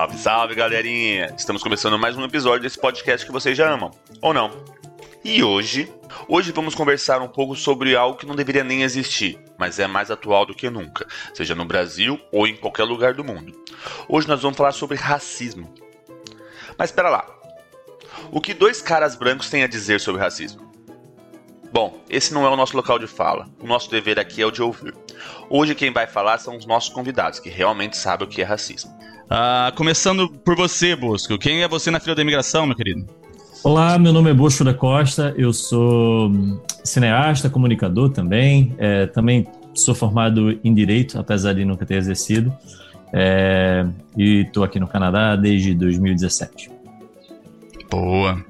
Salve, salve, galerinha! Estamos começando mais um episódio desse podcast que vocês já amam, ou não? E hoje, hoje vamos conversar um pouco sobre algo que não deveria nem existir, mas é mais atual do que nunca, seja no Brasil ou em qualquer lugar do mundo. Hoje nós vamos falar sobre racismo. Mas espera lá. O que dois caras brancos têm a dizer sobre racismo? Bom, esse não é o nosso local de fala. O nosso dever aqui é o de ouvir. Hoje quem vai falar são os nossos convidados, que realmente sabem o que é racismo. Ah, começando por você, Bosco. Quem é você na fila da imigração, meu querido? Olá, meu nome é Bosco da Costa, eu sou hum, cineasta, comunicador também, é, também sou formado em Direito, apesar de nunca ter exercido, é, e estou aqui no Canadá desde 2017. Boa.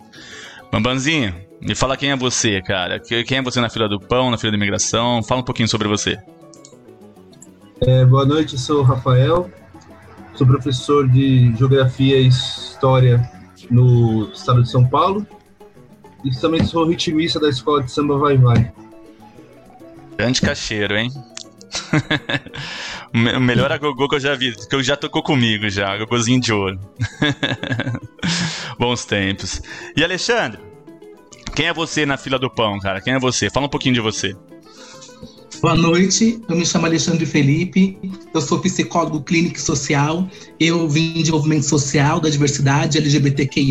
Bambanzinho, me fala quem é você, cara. Quem é você na fila do pão, na fila da imigração? Fala um pouquinho sobre você. É, boa noite, sou o Rafael, Sou professor de Geografia e História no estado de São Paulo. E também sou ritmista da escola de samba Vai Vai. Grande cacheiro, hein? o melhor agogô que eu já vi, que eu já tocou comigo já, agogôzinho de ouro. Bons tempos. E Alexandre, quem é você na fila do pão, cara? Quem é você? Fala um pouquinho de você. Boa noite, eu me chamo Alexandre Felipe, eu sou psicólogo clínico social, eu vim de movimento social, da diversidade LGBTQI+,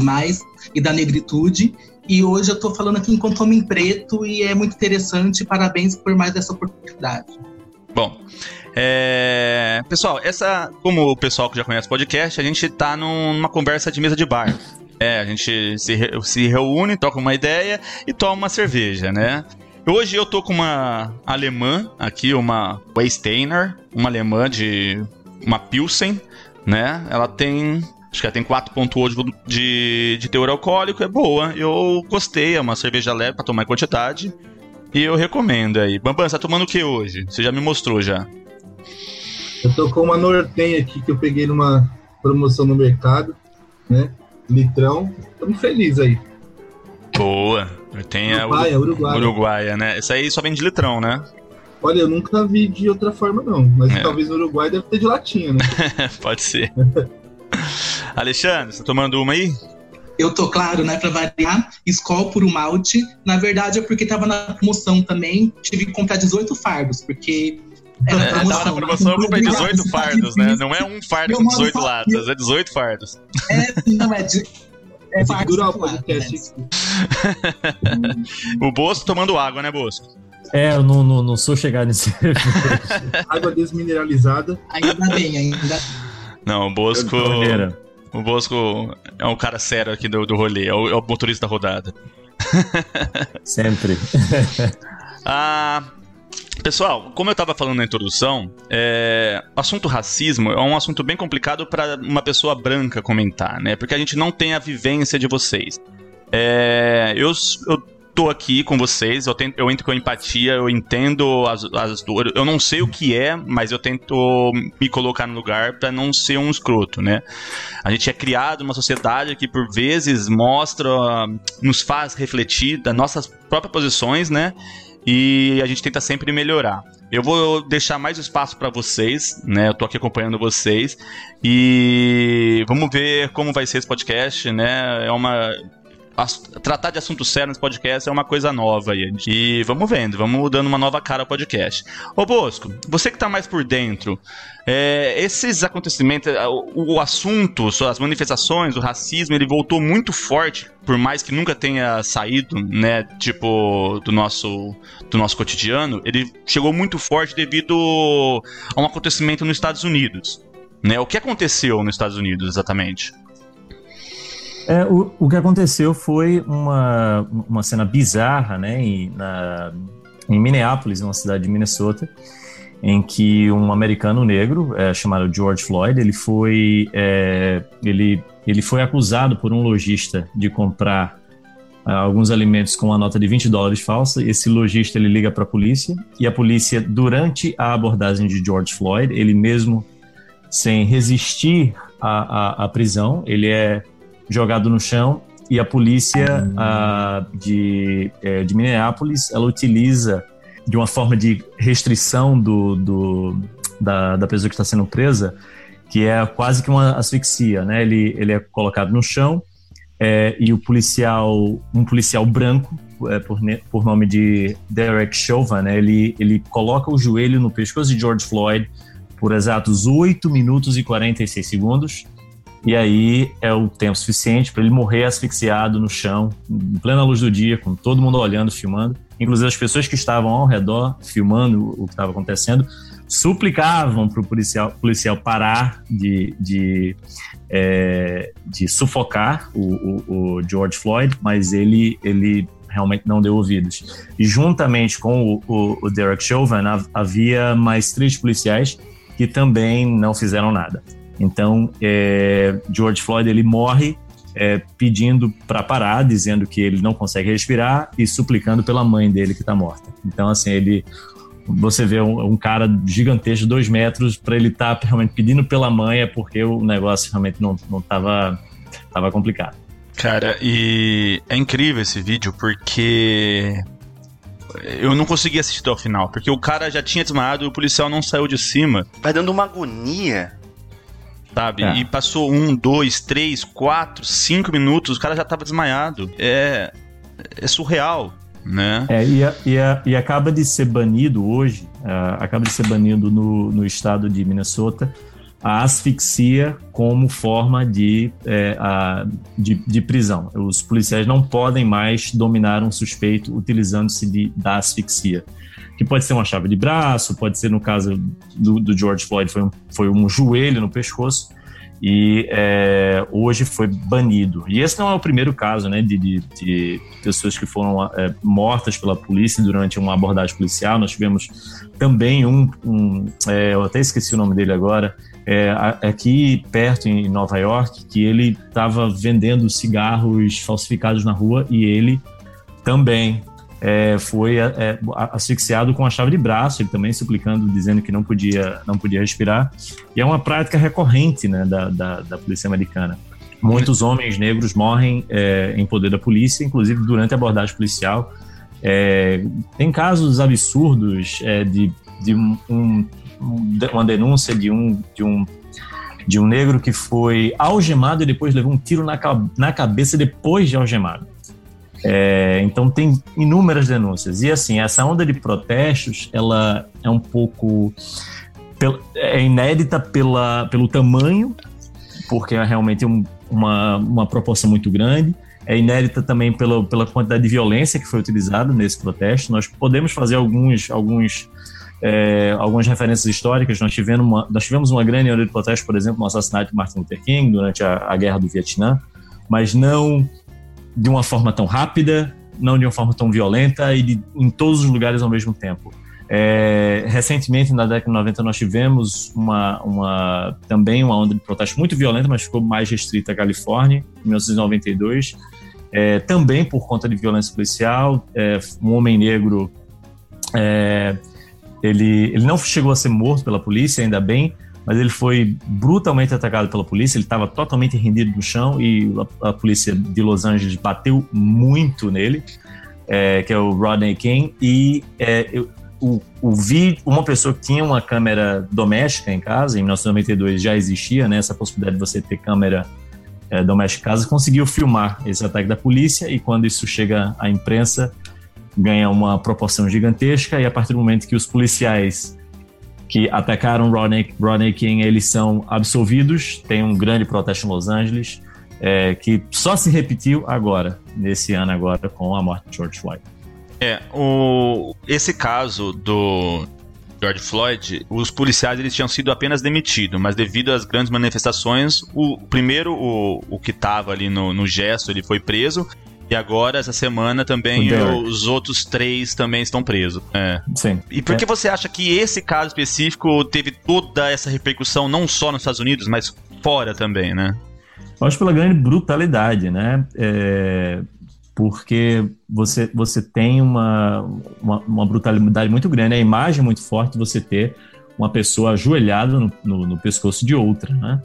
e da negritude, e hoje eu estou falando aqui enquanto homem preto e é muito interessante, parabéns por mais essa oportunidade. Bom, é... pessoal, essa, como o pessoal que já conhece o podcast, a gente está numa conversa de mesa de bar. É, a gente se, re... se reúne, toca uma ideia e toma uma cerveja, né? Hoje eu tô com uma alemã aqui, uma Weisteiner, uma alemã de uma Pilsen, né? Ela tem Acho que ela tem 4.8 de, de teor alcoólico, é boa. Eu gostei, é uma cerveja leve pra tomar em quantidade. E eu recomendo aí. Bambam, você tá tomando o que hoje? Você já me mostrou já. Eu tô com uma Norten aqui que eu peguei numa promoção no mercado, né? Litrão. Estamos felizes aí. Boa. Tem Uruguaia, a Uruguaia. Uruguaia, né? Isso aí só vem de litrão, né? Olha, eu nunca vi de outra forma, não. Mas é. talvez no Uruguai deve ter de latinha, né? Pode ser. Alexandre, você tá tomando uma aí? Eu tô, claro, né, pra variar, Skol por um malte. Na verdade é porque tava na promoção também. Tive que comprar 18 fardos, porque é, tava na promoção, eu comprei 18 fardos, né? Não é um fardo com 18 latas, é 18 fardos. É, não, é de, é Segura o podcast. o Bosco tomando água, né, Bosco? É, eu não, não, não sou chegado nesse. água desmineralizada. Ainda bem, ainda. Não, o Bosco. O Bosco é um cara sério aqui do, do rolê, é o, é o motorista da rodada. Sempre. ah, Pessoal, como eu estava falando na introdução, é, assunto racismo é um assunto bem complicado para uma pessoa branca comentar, né? Porque a gente não tem a vivência de vocês. É, eu, eu tô aqui com vocês, eu, tento, eu entro com empatia, eu entendo as, as dores. Eu não sei o que é, mas eu tento me colocar no lugar para não ser um escroto, né? A gente é criado numa sociedade que por vezes mostra, nos faz refletir das nossas próprias posições, né? E a gente tenta sempre melhorar. Eu vou deixar mais espaço para vocês, né? Eu tô aqui acompanhando vocês e vamos ver como vai ser esse podcast, né? É uma tratar de assuntos sérios nesse podcast é uma coisa nova aí. E vamos vendo, vamos dando uma nova cara ao podcast. Ô Bosco, você que tá mais por dentro, é, esses acontecimentos, o, o assunto, as manifestações, o racismo, ele voltou muito forte, por mais que nunca tenha saído, né, tipo, do nosso, do nosso cotidiano, ele chegou muito forte devido a um acontecimento nos Estados Unidos. Né? O que aconteceu nos Estados Unidos exatamente? É, o, o que aconteceu foi uma, uma cena bizarra, né, em, na, em Minneapolis, uma cidade de Minnesota, em que um americano negro é, chamado George Floyd, ele foi, é, ele, ele foi acusado por um lojista de comprar uh, alguns alimentos com uma nota de 20 dólares falsa. Esse lojista ele liga para a polícia e a polícia, durante a abordagem de George Floyd, ele mesmo sem resistir à prisão, ele é jogado no chão e a polícia uh, de, é, de Minneapolis ela utiliza de uma forma de restrição do, do da, da pessoa que está sendo presa, que é quase que uma asfixia, né? Ele, ele é colocado no chão é, e o policial, um policial branco, é, por, por nome de Derek Chauvin, né? Ele, ele coloca o joelho no pescoço de George Floyd por exatos 8 minutos e 46 segundos e aí é o tempo suficiente para ele morrer asfixiado no chão, em plena luz do dia, com todo mundo olhando, filmando. Inclusive as pessoas que estavam ao redor, filmando o que estava acontecendo, suplicavam para o policial, policial parar de, de, é, de sufocar o, o, o, George Floyd, mas ele, ele realmente não deu ouvidos. E juntamente com o, o Derek Chauvin, havia mais três policiais que também não fizeram nada. Então, é, George Floyd ele morre é, pedindo para parar, dizendo que ele não consegue respirar e suplicando pela mãe dele que está morta. Então, assim, ele você vê um, um cara gigantesco, dois metros, para ele estar tá realmente pedindo pela mãe é porque o negócio realmente não não estava tava complicado. Cara, e é incrível esse vídeo porque eu não consegui assistir até o final, porque o cara já tinha desmaiado e o policial não saiu de cima. Vai dando uma agonia sabe? É. E passou um, dois, três, quatro, cinco minutos, o cara já tava desmaiado. É, é surreal, né? É, e, e, e acaba de ser banido hoje, uh, acaba de ser banido no, no estado de Minnesota, a asfixia como forma de, é, a, de, de, prisão. Os policiais não podem mais dominar um suspeito utilizando-se da asfixia que pode ser uma chave de braço, pode ser, no caso do, do George Floyd, foi um, foi um joelho no pescoço, e é, hoje foi banido. E esse não é o primeiro caso né, de, de, de pessoas que foram é, mortas pela polícia durante uma abordagem policial. Nós tivemos também um, um é, eu até esqueci o nome dele agora, é, aqui perto em Nova York, que ele estava vendendo cigarros falsificados na rua e ele também é, foi é, é asfixiado com a chave de braço, ele também suplicando, dizendo que não podia, não podia respirar. E é uma prática recorrente né, da, da, da polícia americana. Muitos homens negros morrem é, em poder da polícia, inclusive durante a abordagem policial. É, tem casos absurdos é, de, de um, um, uma denúncia de um, de um de um negro que foi algemado e depois levou um tiro na, na cabeça depois de algemado. É, então tem inúmeras denúncias. E assim, essa onda de protestos, ela é um pouco é inédita pela, pelo tamanho, porque é realmente um, uma, uma proporção muito grande. É inédita também pela, pela quantidade de violência que foi utilizada nesse protesto. Nós podemos fazer alguns, alguns, é, algumas referências históricas. Nós tivemos, uma, nós tivemos uma grande onda de protesto, por exemplo, no assassinato de Martin Luther King durante a, a Guerra do Vietnã, mas não de uma forma tão rápida, não de uma forma tão violenta e de, em todos os lugares ao mesmo tempo. É, recentemente, na década de 90, nós tivemos uma, uma, também uma onda de protesto muito violenta, mas ficou mais restrita à Califórnia, em 1992. É, também por conta de violência policial, é, um homem negro, é, ele, ele não chegou a ser morto pela polícia, ainda bem, mas ele foi brutalmente atacado pela polícia, ele estava totalmente rendido no chão e a, a, polícia de Los Angeles bateu muito nele, é, que é o Rodney King, e é, eu, o, o uma pessoa que tinha uma câmera doméstica em casa, em 1992 já existia né, essa possibilidade de você ter câmera é, doméstica em casa, conseguiu filmar esse ataque da polícia e quando isso chega à imprensa ganha uma proporção gigantesca e a partir do momento que os policiais que atacaram Rodney, Rodney King, eles são absolvidos. Tem um grande protesto em Los Angeles, é, que só se repetiu agora, nesse ano agora, com a morte de George Floyd. É, o, esse caso do George Floyd, os policiais eles tinham sido apenas demitidos, mas devido às grandes manifestações, o primeiro, o, o que estava ali no, no gesto, ele foi preso. E agora, essa semana, também os outros três também estão presos. É. Sim. E por que É. você acha que esse caso específico teve toda essa repercussão, não só nos Estados Unidos, mas fora também, né? Eu acho pela grande brutalidade, né? É, porque você, você tem uma, uma, uma brutalidade muito grande, a imagem muito forte de você ter uma pessoa ajoelhada no, no, no pescoço de outra, né?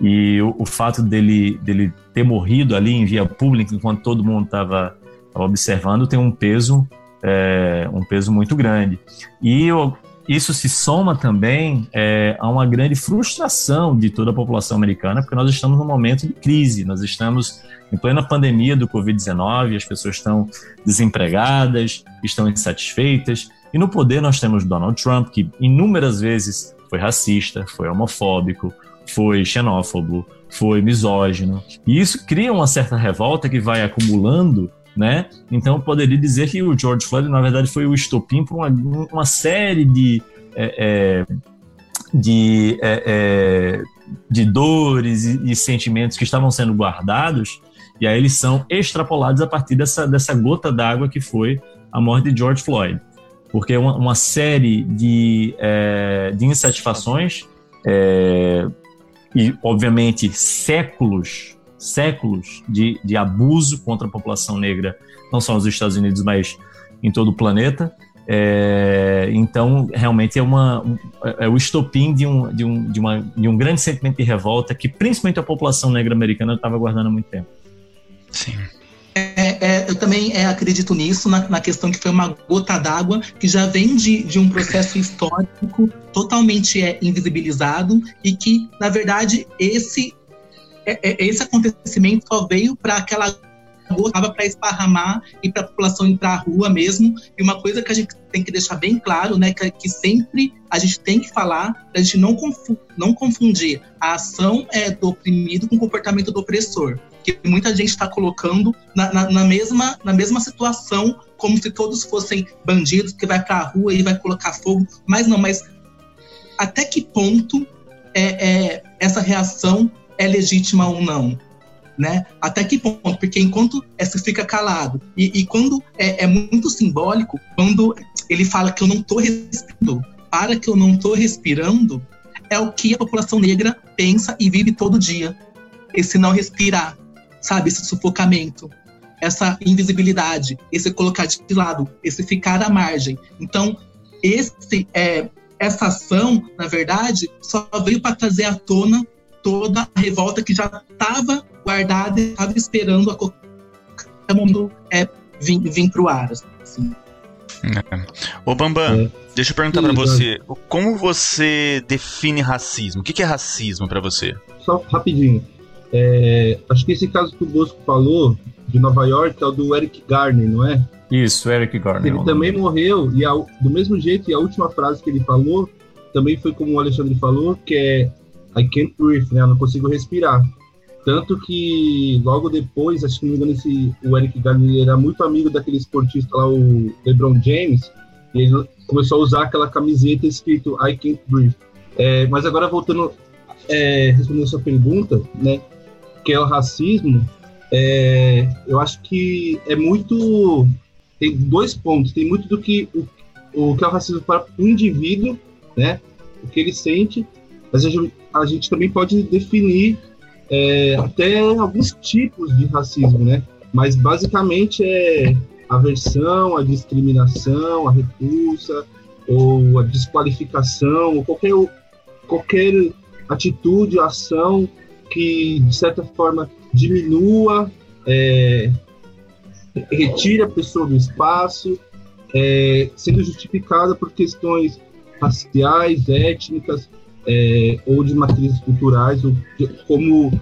E o, o fato dele, dele ter morrido ali em via pública, enquanto todo mundo estava observando, tem um peso, é, um peso muito grande. E eu, isso se soma também é, a uma grande frustração de toda a população americana, porque nós estamos num momento de crise, nós estamos em plena pandemia do Covid-19, as pessoas estão desempregadas, estão insatisfeitas, e no poder nós temos Donald Trump, que inúmeras vezes foi racista, foi homofóbico, foi xenófobo, foi misógino, e isso cria uma certa revolta que vai acumulando né? Então poderia dizer que o George Floyd na verdade foi o estopim para uma, uma série de é, é, de, é, é, de dores e, e, sentimentos que estavam sendo guardados. E aí eles são extrapolados a partir dessa, dessa gota d'água que foi a morte de George Floyd. Porque uma, uma série de, é, de insatisfações é, e obviamente séculos séculos de, de abuso contra a população negra, não só nos Estados Unidos, mas em todo o planeta. É, então, realmente é, uma, um, é o estopim de um, de, um, de, uma, de um grande sentimento de revolta que principalmente a população negra americana estava guardando há muito tempo. Sim. É, é, eu também é, acredito nisso, na, na, questão que foi uma gota d'água que já vem de, de um processo histórico totalmente é, invisibilizado e que, na verdade, esse esse acontecimento só veio para aquela gota para esparramar e para a população ir para a rua mesmo. E uma coisa que a gente tem que deixar bem claro, né, que, que sempre a gente tem que falar, para a gente não, confu não confundir a ação é, do oprimido com o comportamento do opressor. Que muita gente está colocando na, na, na, mesma, na mesma situação, como se todos fossem bandidos que vai para a rua e vai colocar fogo. Mas não, mas até que ponto é, é essa reação é legítima ou não, né? Até que ponto? Porque enquanto você fica calado e, e quando é, é, muito simbólico, quando ele fala que eu não estou respirando, para que eu não estou respirando, é o que a população negra pensa e vive todo dia. Esse não respirar, sabe? Esse sufocamento, essa invisibilidade, esse colocar de lado, esse ficar à margem. Então, esse é essa ação, na verdade, só veio para trazer à tona toda a revolta que já estava guardada e estava esperando a qualquer momento é, vir, vir para o ar. Assim. É. Ô Bambam, é. deixa eu perguntar para você, como você define racismo? O que é racismo para você? Só rapidinho. É, acho que esse caso que o Bosco falou de Nova York é o do Eric Garner, não é? Isso, Eric Garner. Ele também morreu e a, do mesmo jeito e a última frase que ele falou também foi como o Alexandre falou, que é I can't breathe, né? Eu não consigo respirar. Tanto que logo depois, acho que não me engano, esse, o Eric Garner era muito amigo daquele esportista lá, o LeBron James, e ele começou a usar aquela camiseta escrito I can't breathe. É, mas agora voltando, é, respondendo a sua pergunta, né? Que é o racismo, é, eu acho que é muito. Tem dois pontos. Tem muito do que o, o que é o racismo para o indivíduo, né? O que ele sente, mas a gente, a gente também pode definir é, até alguns tipos de racismo, né? Mas basicamente é a aversão, a discriminação, a repulsa, ou a desqualificação, ou qualquer, qualquer atitude, ação que, de certa forma, diminua, é, retire a pessoa do espaço, é, sendo justificada por questões raciais, étnicas, é, ou de matrizes culturais, ou de, como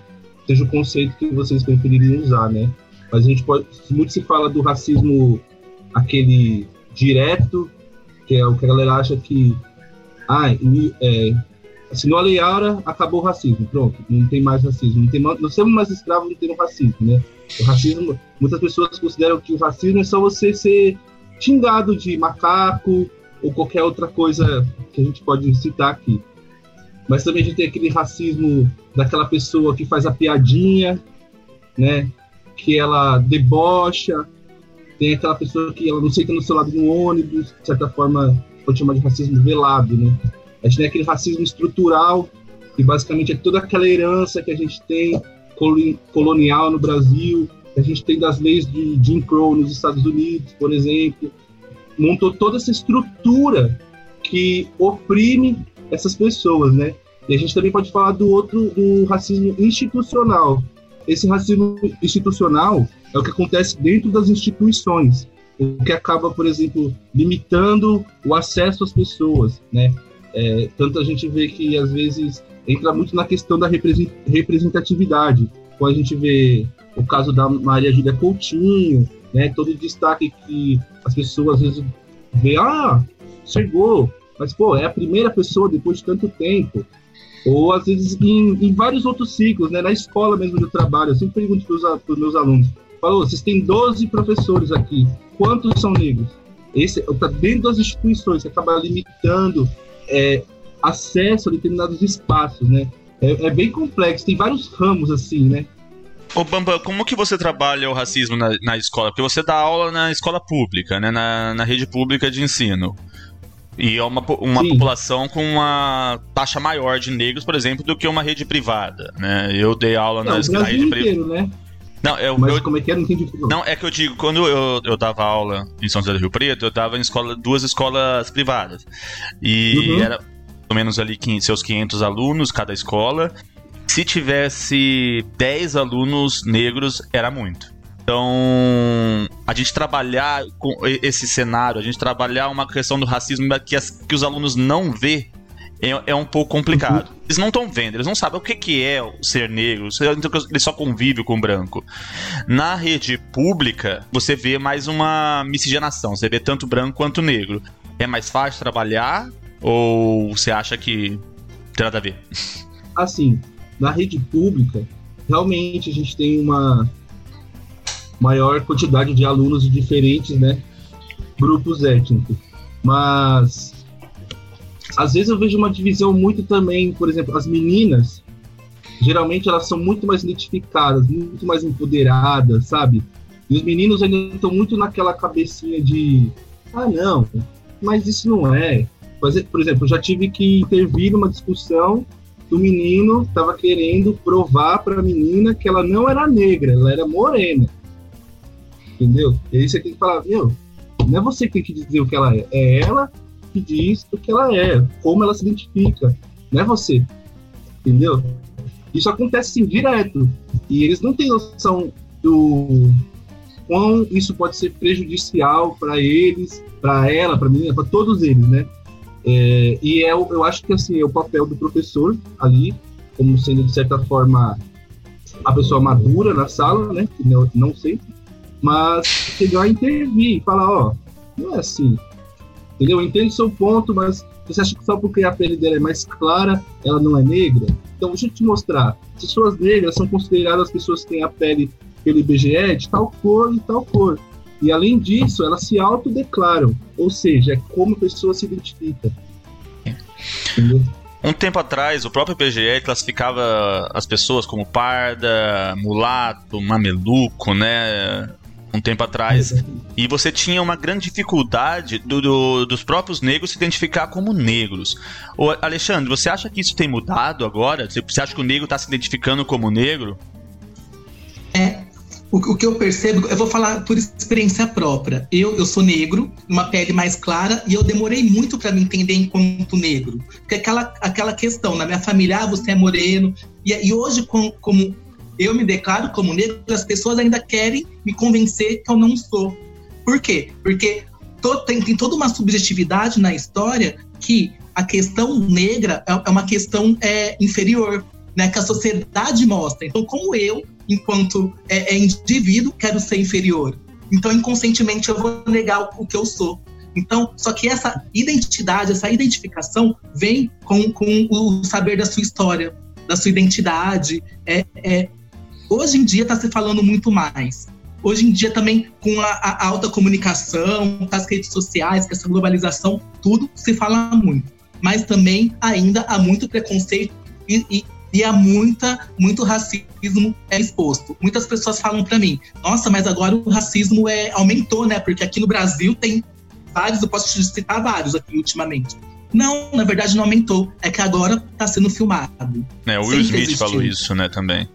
seja o conceito que vocês prefeririam usar, né? Mas a gente pode, muito se fala do racismo aquele direto, que é o que a galera acha que, ah, é, assinou a Lei Aura, acabou o racismo, pronto, não tem mais racismo, não tem não somos mais escravos, não tem racismo, né? O racismo, muitas pessoas consideram que o racismo é só você ser xingado de macaco, ou qualquer outra coisa que a gente pode citar aqui. Mas também a gente tem aquele racismo daquela pessoa que faz a piadinha, né? Que ela debocha. Tem aquela pessoa que ela não senta no seu lado no ônibus, de certa forma pode chamar de racismo velado, né? A gente tem aquele racismo estrutural, que basicamente é toda aquela herança que a gente tem colonial no Brasil, que a gente tem das leis de Jim Crow nos Estados Unidos, por exemplo, montou toda essa estrutura que oprime essas pessoas, né? E a gente também pode falar do outro, do racismo institucional. Esse racismo institucional é o que acontece dentro das instituições, o que acaba, por exemplo, limitando o acesso às pessoas, né? É, tanto a gente vê que às vezes entra muito na questão da representatividade. Quando a gente vê o caso da Maria Júlia Coutinho, né, todo o destaque que as pessoas às vezes vê, ah, chegou, mas pô, é a primeira pessoa depois de tanto tempo. Ou às vezes em, em vários outros ciclos, né, na escola mesmo do trabalho, eu sempre pergunto para os meus alunos, falou, vocês têm 12 professores aqui, quantos são negros? Esse está dentro das instituições, que acaba limitando é, acesso a determinados espaços, né? É, é, bem complexo, tem vários ramos assim, né? Ô Bamba, como que você trabalha o racismo na, na escola? Porque você dá aula na escola pública, né? Na, na rede pública de ensino. E é uma, uma população com uma taxa maior de negros, por exemplo, do que uma rede privada, né? Eu dei aula Não, na, na rede privada. Né? Não, eu, Mas eu, como é que é? Não entendi. Não, é que eu digo, quando eu, eu dava aula em São José do Rio Preto, eu dava em escola, duas escolas privadas. E uhum. era pelo menos ali seus 500 alunos cada escola. Se tivesse 10 alunos negros, era muito. Então, a gente trabalhar com esse cenário, a gente trabalhar uma questão do racismo que, as, que os alunos não vê é, é um pouco complicado. Uhum. Eles não estão vendo, eles não sabem o que, que é ser negro, ele só convive com branco. Na rede pública, você vê mais uma miscigenação, você vê tanto branco quanto negro. É mais fácil trabalhar ou você acha que tem nada a ver? Assim, na rede pública, realmente a gente tem uma maior quantidade de alunos de diferentes né, grupos étnicos. Mas às vezes eu vejo uma divisão muito também, por exemplo, as meninas, geralmente elas são muito mais identificadas, muito mais empoderadas, sabe? E os meninos ainda estão muito naquela cabecinha de, ah, não, mas isso não é. Por exemplo, eu já tive que intervir numa discussão do menino estava querendo provar para a menina que ela não era negra, ela era morena. Entendeu? E aí você tem que falar, meu, não é você que tem que dizer o que ela é, é ela que diz o que ela é, como ela se identifica, não é você. Entendeu? Isso acontece assim, direto. E eles não têm noção do quão isso pode ser prejudicial para eles, para ela, para mim, para todos eles, né? É, e é, eu acho que assim, é o papel do professor ali, como sendo de certa forma a pessoa madura na sala, né? Que não, não sempre, mas chegar a intervir e falar: ó, não é assim, entendeu? Eu entendo seu ponto, mas você acha que só porque a pele dela é mais clara, ela não é negra? Então, deixa eu te mostrar. Pessoas negras são consideradas pessoas que têm a pele pelo IBGE de tal cor e tal cor. E além disso, elas se autodeclaram, ou seja, é como a pessoa se identifica. Entendeu? Um tempo atrás, o próprio IBGE classificava as pessoas como parda, mulato, mameluco, né? Um tempo atrás. E você tinha uma grande dificuldade do, do, dos próprios negros se identificar como negros. Ô, Alexandre, você acha que isso tem mudado agora? Você acha que o negro está se identificando como negro? É, o, o, que eu percebo, eu vou falar por experiência própria. Eu, eu sou negro, uma pele mais clara, e eu demorei muito para me entender enquanto negro. Porque aquela, aquela questão, na minha família, ah, você é moreno. E, e hoje, com, como eu me declaro como negro, as pessoas ainda querem me convencer que eu não sou. Por quê? Porque to, tem, tem toda uma subjetividade na história que a questão negra é, é uma questão é, inferior, né, que a sociedade mostra. Então, como eu enquanto é, é indivíduo, quero ser inferior. Então, inconscientemente, eu vou negar o, que eu sou. Então, só que essa identidade, essa identificação vem com, com o saber da sua história, da sua identidade. É, é hoje em dia está se falando muito mais. hoje em dia também com a, a alta comunicação, com as redes sociais, com essa globalização, tudo se fala muito. Mas também ainda há muito preconceito e, e, e há muita, muito racismo é exposto. Muitas pessoas falam para mim, nossa, mas agora o racismo é, aumentou, né? Porque aqui no Brasil tem vários, eu posso te citar vários aqui ultimamente. Não, na verdade não aumentou. É que agora está sendo filmado. É, o Will Smith existiu. falou isso, né, também.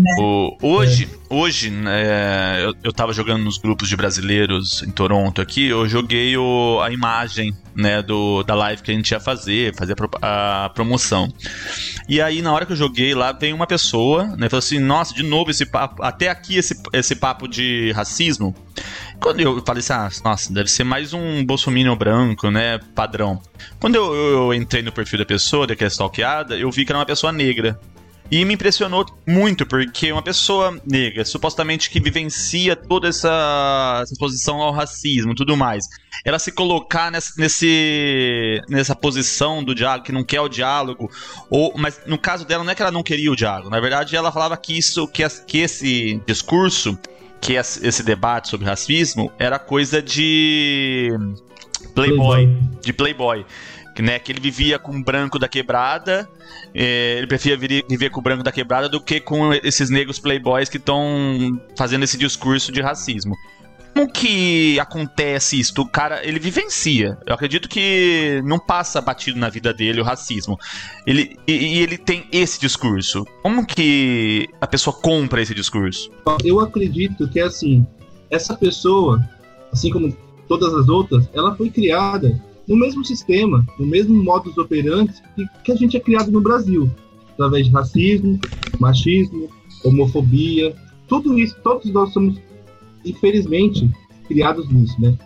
Né? O, hoje, é. hoje né, eu, eu tava jogando nos grupos de brasileiros em Toronto aqui, eu joguei o, a imagem né, do, da live que a gente ia fazer, fazer a, a, promoção. E aí, na hora que eu joguei lá, veio uma pessoa, né, falou assim, nossa, de novo esse papo, até aqui esse, esse papo de racismo. Quando eu falei assim, ah, nossa, deve ser mais um bolsominion branco, né, padrão. Quando eu, eu, eu entrei no perfil da pessoa, daquela stalkeada, eu vi que era uma pessoa negra. E me impressionou muito, porque uma pessoa negra, supostamente que vivencia toda essa, essa exposição ao racismo tudo mais, ela se colocar nesse, nesse, nessa posição do diálogo, que não quer o diálogo, ou, mas no caso dela não é que ela não queria o diálogo, na verdade ela falava que isso, que, que esse discurso, que esse debate sobre racismo era coisa de playboy, playboy. de playboy né, que ele vivia com o branco da quebrada, é, ele preferia viver com o branco da quebrada do que com esses negros playboys que estão fazendo esse discurso de racismo. Como que acontece isso? O cara, ele vivencia. Eu acredito que não passa batido na vida dele o racismo. Ele, e, e ele tem esse discurso. Como que a pessoa compra esse discurso? Eu acredito que, assim, essa pessoa, assim como todas as outras, ela foi criada no mesmo sistema, no mesmo modus operandi que, que a gente é criado no Brasil, através de racismo, machismo, homofobia, tudo isso, todos nós somos, infelizmente, criados nisso, né?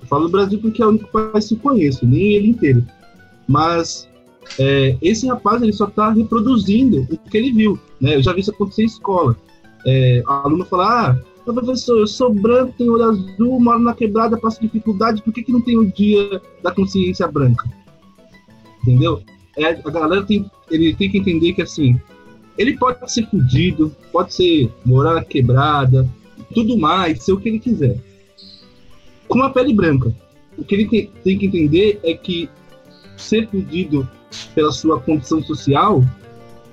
Eu falo do Brasil porque é o único país que eu conheço, nem ele inteiro. Mas é, esse rapaz ele só está reproduzindo o que ele viu, né? Eu já vi isso acontecer em escola. É, aluno fala, ah, professor, eu sou branco, tenho olho azul, moro na quebrada, passo dificuldade, por que, que não tem o dia da consciência branca? Entendeu? É, a galera tem, ele tem que entender que assim, ele pode ser fudido, pode ser morar na quebrada, tudo mais, ser o que ele quiser. Com a pele branca. O que ele tem, tem que entender é que ser fudido pela sua condição social,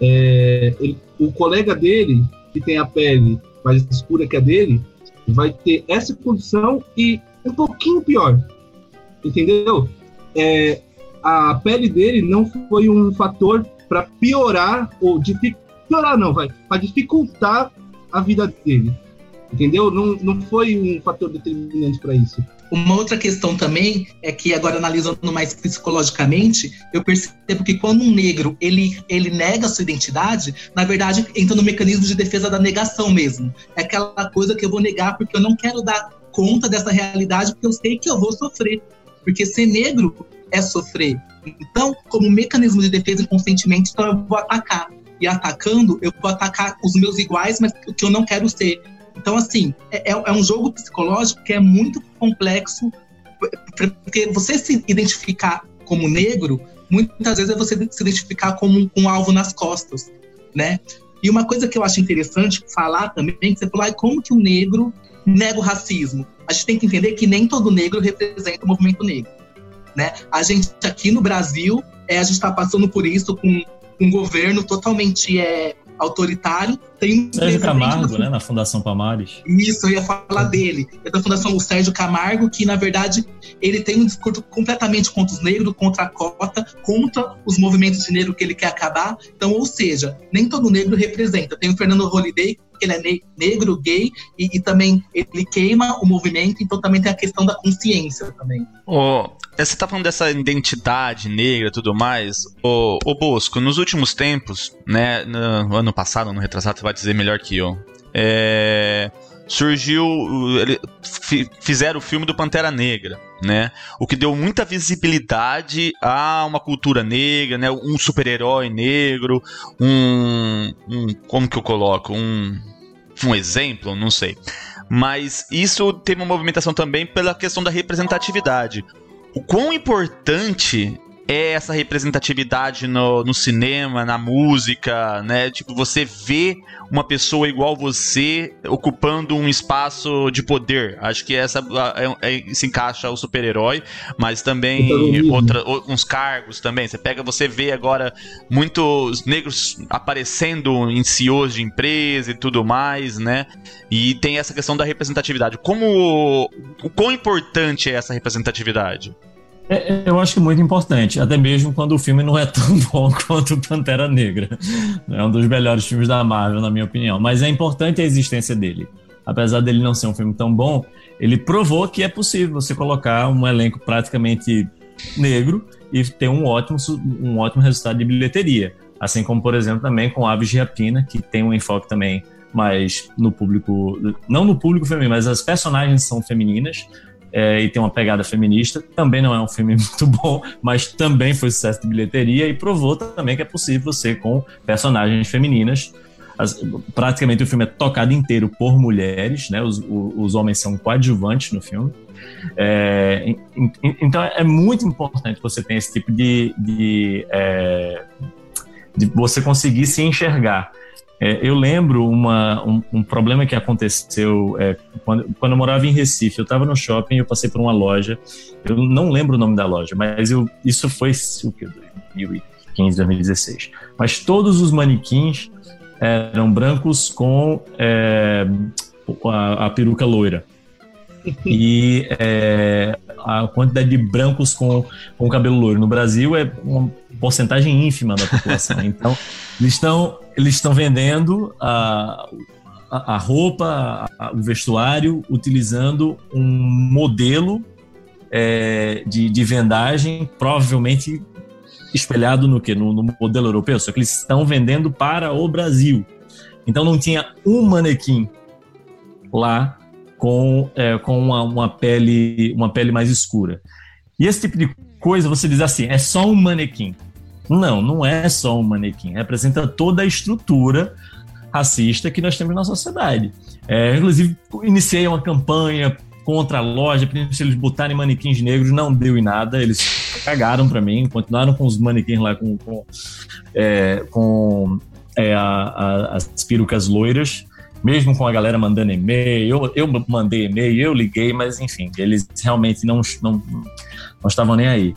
é, ele, o colega dele, que tem a pele mais escura que a dele, vai ter essa condição e um pouquinho pior. Entendeu? É, a pele dele não foi um fator para piorar ou. Piorar não, vai. Para dificultar a vida dele. Entendeu? Não, não foi um fator determinante para isso. Uma outra questão também é que agora analisando mais psicologicamente, eu percebo que quando um negro ele, ele nega a sua identidade, na verdade entra no mecanismo de defesa da negação mesmo. É aquela coisa que eu vou negar porque eu não quero dar conta dessa realidade porque eu sei que eu vou sofrer. Porque ser negro é sofrer. Então, como mecanismo de defesa inconscientemente, então eu vou atacar. E atacando, eu vou atacar os meus iguais, mas o que eu não quero ser. Então, assim, é, é, é um jogo psicológico que é muito complexo, porque você se identificar como negro, muitas vezes é você se identificar como um alvo nas costas, né? E uma coisa que eu acho interessante falar também, que você falou, como que o negro nega o racismo? A gente tem que entender que nem todo negro representa o movimento negro, né? A gente aqui no Brasil, é, a gente está passando por isso com um governo totalmente é, autoritário. Tem um Sérgio Camargo, né, na Fundação Palmares. Isso, eu ia falar dele. É da Fundação o Sérgio Camargo, que na verdade ele tem um discurso completamente contra os negros, contra a cota, contra os movimentos de negro que ele quer acabar. Então, ou seja, nem todo negro representa. Tem o Fernando Holliday, que ele é ne negro, gay, e, e, também ele queima o movimento, então também tem a questão da consciência também. Oh, você tá falando dessa identidade negra e tudo mais. O, o Bosco, nos últimos tempos, né, no ano passado, no retrasado, você vai dizer melhor que eu. É, surgiu. Ele, fizeram o filme do Pantera Negra, né? O que deu muita visibilidade a uma cultura negra, né? Um super-herói negro, um, um. Como que eu coloco? Um. Um exemplo, não sei. Mas isso teve uma movimentação também pela questão da representatividade. O quão importante é essa representatividade no, no cinema, na música, né? Tipo, você vê uma pessoa igual você ocupando um espaço de poder. Acho que essa é, é, se encaixa o super-herói, mas também outra, uns cargos também. Você pega, você vê agora muitos negros aparecendo em CEOs de empresa e tudo mais, né? E tem essa questão da representatividade. Como o quão importante é essa representatividade? É, eu acho que é muito importante, até mesmo quando o filme não é tão bom quanto Pantera Negra. É um dos melhores filmes da Marvel, na minha opinião. Mas é importante a existência dele. Apesar dele não ser um filme tão bom, ele provou que é possível você colocar um elenco praticamente negro e ter um ótimo, um ótimo resultado de bilheteria. Assim como, por exemplo, também com Aves de Rapina, que tem um enfoque também mais no público, não no público feminino, mas as personagens são femininas, é, e tem uma pegada feminista. Também não é um filme muito bom, mas também foi sucesso de bilheteria e provou também que é possível ser com personagens femininas. As, praticamente o filme é tocado inteiro por mulheres, né? Os, os homens são coadjuvantes no filme. É, então é muito importante você ter esse tipo de, de, é, de você conseguir se enxergar. É, eu lembro uma, um, um, problema que aconteceu é, quando, quando eu morava em Recife. Eu estava no shopping, eu passei por uma loja. Eu não lembro o nome da loja, mas eu, isso foi o que 2015, 2016. Mas todos os manequins eram brancos com é, a, a, peruca loira. E é, a quantidade de brancos com, com cabelo loiro no Brasil é uma porcentagem ínfima da população. Então, eles estão eles estão vendendo a, a, a roupa, a, o vestuário, utilizando um modelo é, de, de vendagem, provavelmente espelhado no que? No, no, modelo europeu, só que eles estão vendendo para o Brasil. Então não tinha um manequim lá com, é, com uma, uma, pele, uma pele mais escura. E esse tipo de coisa, você diz assim, é só um manequim. Não, não é só um manequim. Representa toda a estrutura racista que nós temos na sociedade. É, inclusive, iniciei uma campanha contra a loja, pedindo se eles botarem manequins negros, não deu em nada, eles cagaram para mim, continuaram com os manequins lá com, com, é, com é, a, a, as perucas loiras, mesmo com a galera mandando e-mail, eu, eu mandei e-mail, eu liguei, mas enfim, eles realmente não, não, não estavam nem aí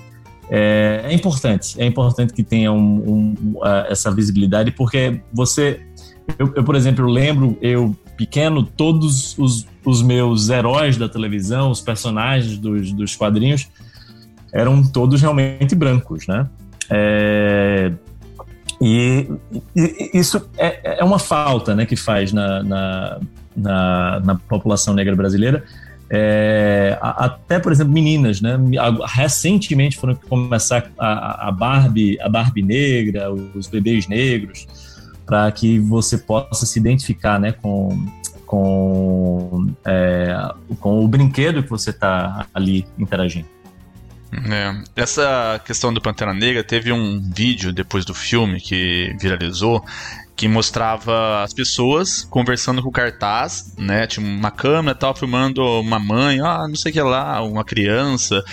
é, é importante. É importante que tenha um, um, essa visibilidade, porque você. Eu, eu, por exemplo, lembro, eu pequeno, todos os, os meus heróis da televisão, os personagens dos, dos quadrinhos, eram todos realmente brancos, né? É, e, e, isso é, é uma falta né, que faz na, na, na, na população negra brasileira é, até, por exemplo, meninas, né? Recentemente foram começar a, a Barbie, a Barbie negra, os bebês negros, para que você possa se identificar, né, com com, é, com o brinquedo que você está ali interagindo. É, essa questão do Pantera Negra teve um vídeo depois do filme que viralizou que mostrava as pessoas conversando com o cartaz, né? Tinha uma câmera tal, filmando uma mãe, ah, não sei o que lá, uma criança,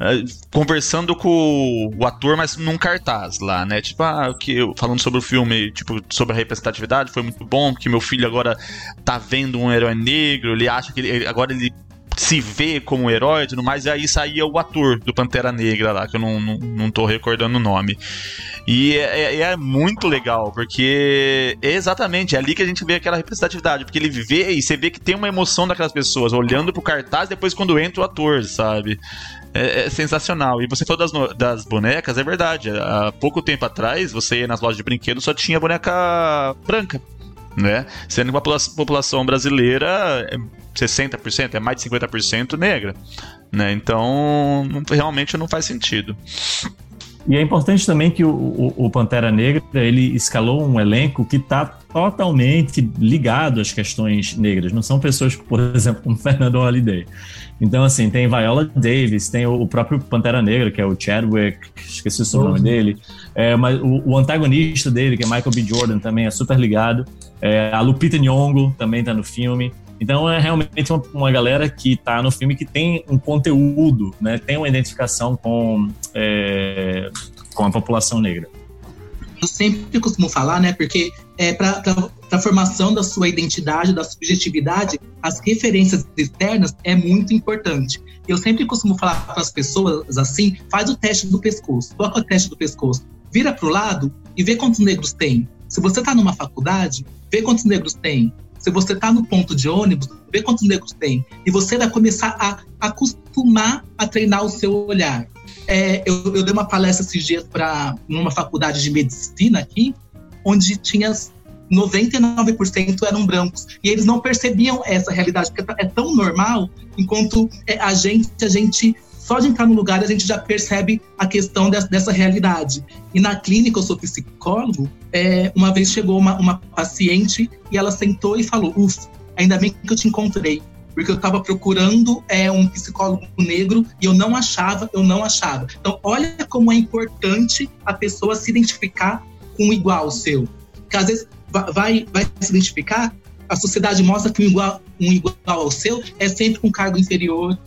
é, conversando com o ator, mas num cartaz lá, né? Tipo, ah, que, falando sobre o filme, tipo, sobre a representatividade, foi muito bom, porque meu filho agora tá vendo um herói negro, ele acha que ele, agora ele se vê como herói e tudo mais, e aí saía o ator do Pantera Negra lá, que eu não, não, não tô recordando o nome. E é, é, é, muito legal, porque é exatamente é ali que a gente vê aquela representatividade, porque ele vê e você vê que tem uma emoção daquelas pessoas olhando pro cartaz depois quando entra o ator, sabe? É, é, sensacional. E você falou das, das bonecas, é verdade. Há pouco tempo atrás, você ia nas lojas de brinquedos só tinha boneca branca né? Sendo que a população brasileira é 60%, é mais de 50% negra, né? Então, realmente não faz sentido. E é importante também que o, o, o, Pantera Negra ele escalou um elenco que está totalmente ligado às questões negras. Não são pessoas, por exemplo, como Fernando Holiday. Então, assim, tem Viola Davis, tem o, o próprio Pantera Negra, que é o Chadwick, esqueci o sobrenome uhum. dele. É, mas o, o, antagonista dele, que é Michael B. Jordan, também é super ligado. É, a Lupita Nyong'o também está no filme. Então é realmente uma, uma galera que está no filme que tem um conteúdo, né? Tem uma identificação com, é, com a população negra. Eu sempre costumo falar, né? Porque é, para a formação da sua identidade, da subjetividade, as referências externas é muito importante. Eu sempre costumo falar para as pessoas assim: faz o teste do pescoço, coloca o teste do pescoço, vira para o lado e vê quantos negros tem. Se você está numa faculdade, vê quantos negros tem. Se você está no ponto de ônibus, vê quantos negros tem. E você vai começar a acostumar a treinar o seu olhar. É, eu, eu, dei uma palestra esses dias para numa faculdade de medicina aqui, onde tinha 99% eram brancos. E eles não percebiam essa realidade, porque é tão normal, enquanto é, a gente, a gente só de entrar no lugar a gente já percebe a questão dessa, dessa realidade. E na clínica, eu sou psicólogo, é, uma vez chegou uma, uma paciente e ela sentou e falou: Ufa, ainda bem que eu te encontrei. Porque eu estava procurando é, um psicólogo negro e eu não achava, eu não achava. Então, olha como é importante a pessoa se identificar com um igual seu. Porque às vezes vai, vai se identificar, a sociedade mostra que um igual, um igual ao seu é sempre com cargo inferior,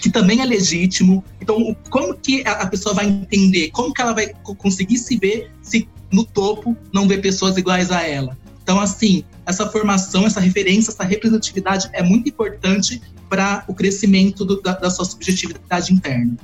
que também é legítimo. Então, como que a pessoa vai entender? Como que ela vai conseguir se ver se no topo não vê pessoas iguais a ela? Então, assim, essa formação, essa referência, essa representatividade é muito importante para o crescimento do, da, da, sua subjetividade interna.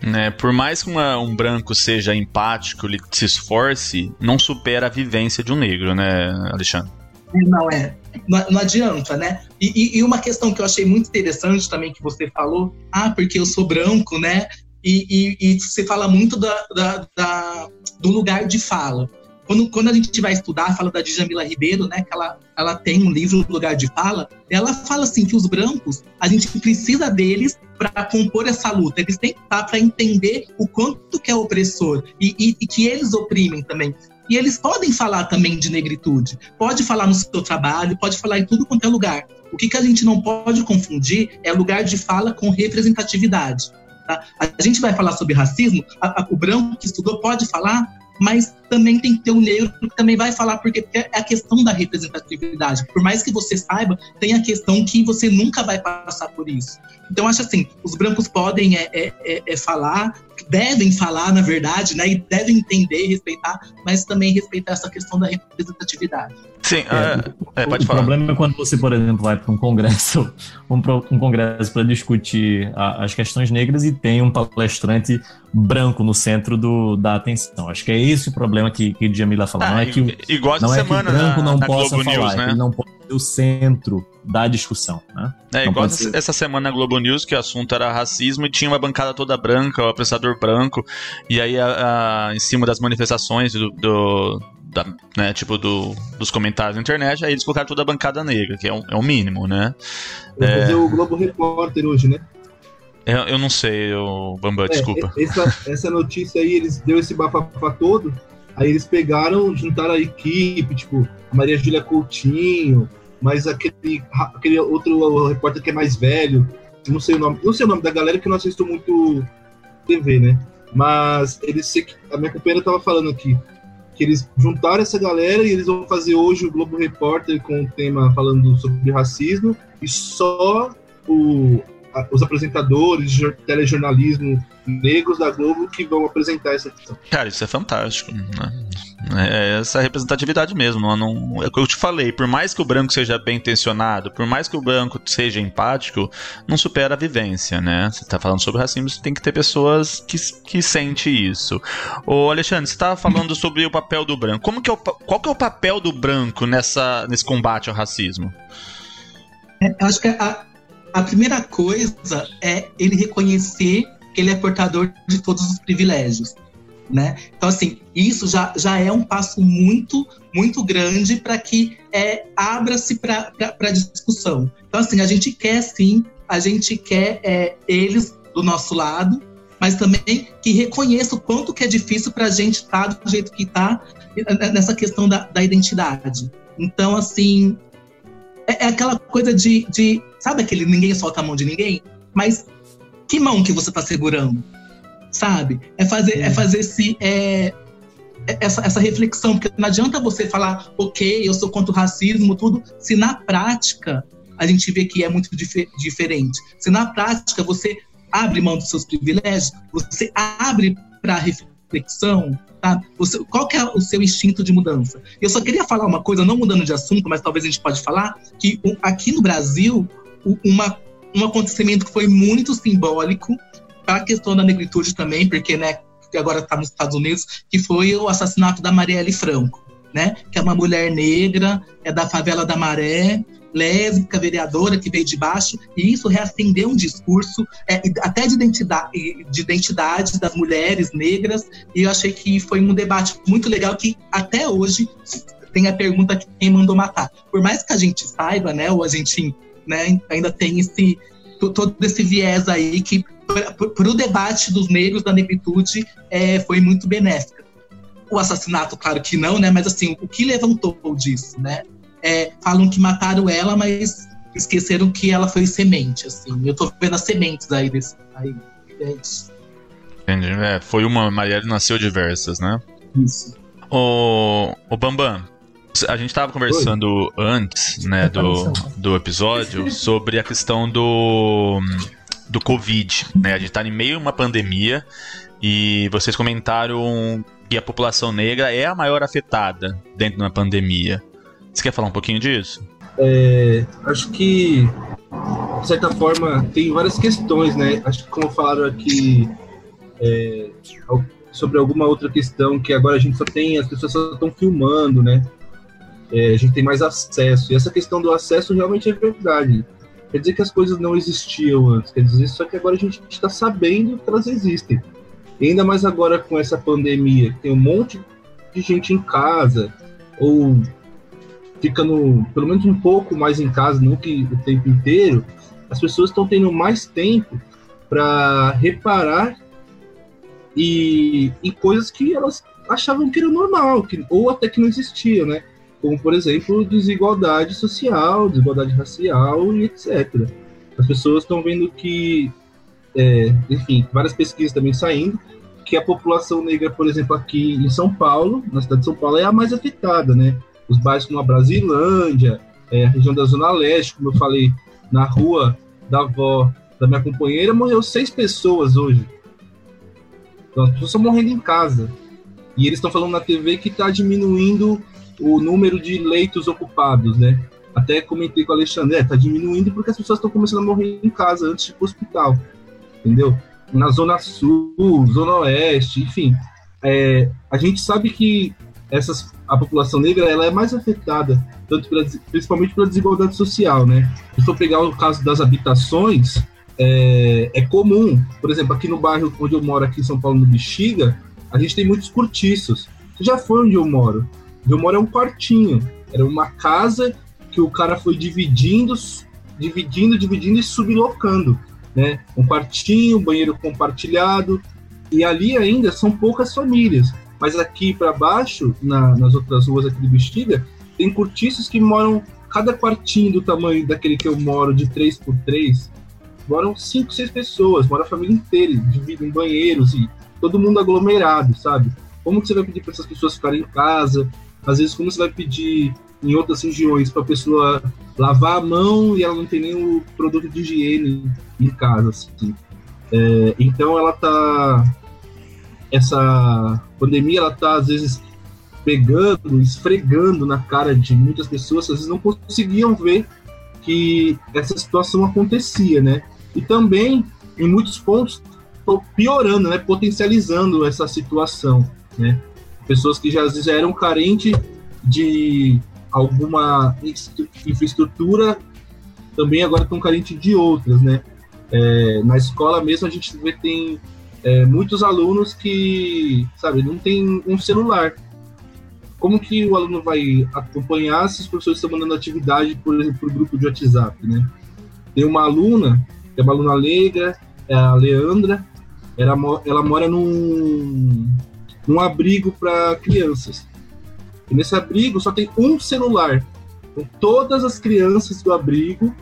Né, por mais que uma, um branco seja empático, ele se esforce, não supera a vivência de um negro, né, Alexandre? Não é. Não, não adianta, né? E, e, e, uma questão que eu achei muito interessante também que você falou, ah, porque eu sou branco, né? E, e você fala muito da, da, da, do lugar de fala. Quando, quando a gente vai estudar, fala da Djamila Ribeiro, né? Que ela, ela tem um livro, Lugar de Fala. Ela fala assim que os brancos, a gente precisa deles para compor essa luta. Eles têm que estar para entender o quanto que é opressor e, e, e que eles oprimem também. E eles podem falar também de negritude. Pode falar no seu trabalho, pode falar em tudo quanto é lugar. O que, que a gente não pode confundir é lugar de fala com representatividade. Tá? A gente vai falar sobre racismo, a, a, o branco que estudou pode falar, mas também tem que ter o negro que também vai falar, porque é a questão da representatividade. Por mais que você saiba, tem a questão que você nunca vai passar por isso. Então, acho assim, os brancos podem é, é, é, é falar, devem falar, na verdade, né? E devem entender e respeitar, mas também respeitar essa questão da representatividade. Sim, é, é, pode o falar. O problema é quando você, por exemplo, vai para um congresso, um, um congresso para discutir a, as questões negras e tem um palestrante branco no centro do, da atenção. Acho que é esse o problema que, que Jamila falou. Ah, não é que o, igual não é semana que o branco na, não na possa Globo falar, News, né? ele não pode ser o centro da discussão. Né? É, não igual ser- essa semana na Globo News, que o assunto era racismo e tinha uma bancada toda branca, o apresentador branco, e aí a- a- em cima das manifestações do. do- da- né, tipo, do, dos comentários na internet, aí eles colocaram toda a bancada negra, que é um, é um mínimo, né? É. fazer o Globo Repórter hoje, né? Eu, eu não sei, eu, Bambam, desculpa. É, essa, essa notícia aí, eles deu esse bafafá todo, aí eles pegaram, juntaram a equipe, tipo, a Maria Júlia Coutinho, mas aquele, aquele outro repórter que é mais velho, não sei o nome, não sei o nome da galera que não assisto muito TV, né? Mas eles a minha companheira tava falando aqui que eles juntaram essa galera e eles vão fazer hoje o Globo Repórter com o tema falando sobre racismo e só o, os apresentadores de jor- telejornalismo negros da Globo que vão apresentar essa questão. Cara, isso é fantástico. Né? É essa representatividade mesmo. Não, não- é o que eu te falei. Por mais que o branco seja bem intencionado, por mais que o branco seja empático, não supera a vivência, né? Você tá falando sobre racismo, você tem que ter pessoas que, que sentem isso. Ô, Alexandre, você tava falando sobre o papel do branco. Como que é o, qual que é o papel do branco nessa, nesse combate ao racismo? É, eu acho que a, a primeira coisa é ele reconhecer que ele é portador de todos os privilégios, né? Então, assim, isso já, já é um passo muito, muito grande para que é, abra-se para a discussão. Então, assim, a gente quer sim, a gente quer é, eles do nosso lado, mas também que reconheça o quanto que é difícil para a gente estar do jeito que está nessa questão da, da identidade. Então, assim, é, é aquela coisa de, de. Sabe aquele ninguém solta a mão de ninguém? Mas que mão que você tá segurando? Sabe? É fazer, é fazer esse. É, essa, essa reflexão, porque não adianta você falar, ok, eu sou contra o racismo, tudo, se na prática a gente vê que é muito dif diferente. Se na prática você abre mão dos seus privilégios, você abre para reflexão, tá? Você, qual que é o seu instinto de mudança? Eu só queria falar uma coisa, não mudando de assunto, mas talvez a gente pode falar, que aqui no Brasil, uma, um acontecimento que foi muito simbólico para a questão da negritude também, porque, né, agora está nos Estados Unidos, que foi o assassinato da Marielle Franco, né? Que é uma mulher negra, é da favela da Maré, lésbica, vereadora, que veio de baixo, e isso reacendeu um discurso é, até de identidade, de identidade das mulheres negras, e eu achei que foi um debate muito legal que até hoje tem a pergunta quem mandou matar. Por mais que a gente saiba, né, ou a gente né, ainda tem esse todo esse viés aí que para o debate dos negros da negritude é, foi muito benéfica. O assassinato, claro que não, né? Mas assim, o que levantou disso, né? É, falam que mataram ela, mas esqueceram que ela foi semente, assim. Eu tô vendo as sementes aí desse. Aí, é isso. Entendi. É, foi uma. Marielle nasceu diversas, né? Isso. O, o Bambam, a gente estava conversando Oi. antes, né, do, do episódio sobre a questão do do Covid, né? A gente está em meio a uma pandemia e vocês comentaram que a população negra é a maior afetada dentro de uma pandemia. Você quer falar um pouquinho disso? É, acho que, de certa forma, tem várias questões, né? Acho que, como falaram aqui é, sobre alguma outra questão, que agora a gente só tem, as pessoas só estão filmando, né? É, a gente tem mais acesso. E essa questão do acesso realmente é verdade quer dizer que as coisas não existiam antes, quer dizer só que agora a gente está sabendo que elas existem. E ainda mais agora com essa pandemia, que tem um monte de gente em casa, ou fica no, pelo menos um pouco mais em casa, não que o tempo inteiro, as pessoas estão tendo mais tempo para reparar e, coisas que elas achavam que era normal, que, ou até que não existia, né? como, por exemplo, desigualdade social, desigualdade racial e etc. As pessoas estão vendo que, é, enfim, várias pesquisas também saindo, que a população negra, por exemplo, aqui em São Paulo, na cidade de São Paulo, é a mais afetada, né? Os bairros como a Brasilândia, é, a região da Zona Leste, como eu falei, na rua da avó da minha companheira, morreu seis pessoas hoje. Então, as pessoas estão morrendo em casa. E eles estão falando na TV que está diminuindo o número de leitos ocupados, né? Até comentei com o Alexandre, é, tá diminuindo porque as pessoas estão começando a morrer em casa antes de ir pro hospital, entendeu? Na Zona Sul, Zona Oeste, enfim. É, a gente sabe que essas, a população negra ela é mais afetada, tanto pela, principalmente pela desigualdade social, né? Se for pegar o caso das habitações, é, é, comum, por exemplo, aqui no bairro onde eu moro, aqui em São Paulo, no Bexiga, a gente tem muitos cortiços. Já foi onde eu moro? Eu moro é um quartinho. Era uma casa que o cara foi dividindo, dividindo, dividindo e sublocando. Né? Um quartinho, um banheiro compartilhado. E ali ainda são poucas famílias. Mas aqui para baixo, na, nas outras ruas aqui de Bexiga, tem cortiços que moram cada quartinho do tamanho daquele que eu moro, de 3 por 3 moram 5, 6 pessoas, mora a família inteira, dividem banheiros e todo mundo aglomerado, sabe? Como que você vai pedir para essas pessoas ficarem em casa? Às vezes, como você vai pedir em outras regiões para a pessoa lavar a mão e ela não tem o produto de higiene em casa, assim. É, então, ela tá essa pandemia, ela tá às vezes pegando, esfregando na cara de muitas pessoas, às vezes não conseguiam ver que essa situação acontecia, né? E também, em muitos pontos, piorando, né? Potencializando essa situação, né? pessoas que já às vezes eram carentes de alguma infraestrutura, também agora estão carentes de outras, né? É, na escola mesmo a gente vê tem é, muitos alunos que, sabe, não tem um celular. Como que o aluno vai acompanhar se os professores estão mandando atividade, por exemplo, por grupo de WhatsApp, né? Tem uma aluna, que é uma aluna leiga, é a Leandra, ela, ela mora num, num abrigo para crianças. E nesse abrigo só tem um celular. Então, todas as crianças do abrigo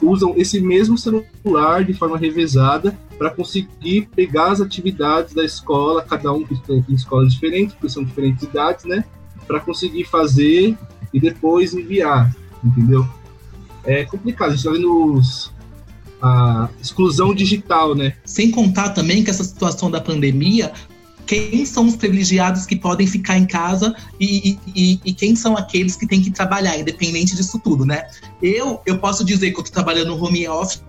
usam esse mesmo celular de forma revezada para conseguir pegar as atividades da escola, cada um em escolas diferentes, porque são diferentes idades, né? Para conseguir fazer e depois enviar, entendeu? É complicado, a gente está vendo os, a exclusão digital, né? Sem contar também que essa situação da pandemia quem são os privilegiados que podem ficar em casa e, e, e, quem são aqueles que têm que trabalhar, independente disso tudo, né? Eu, eu posso dizer que eu estou trabalhando no home office,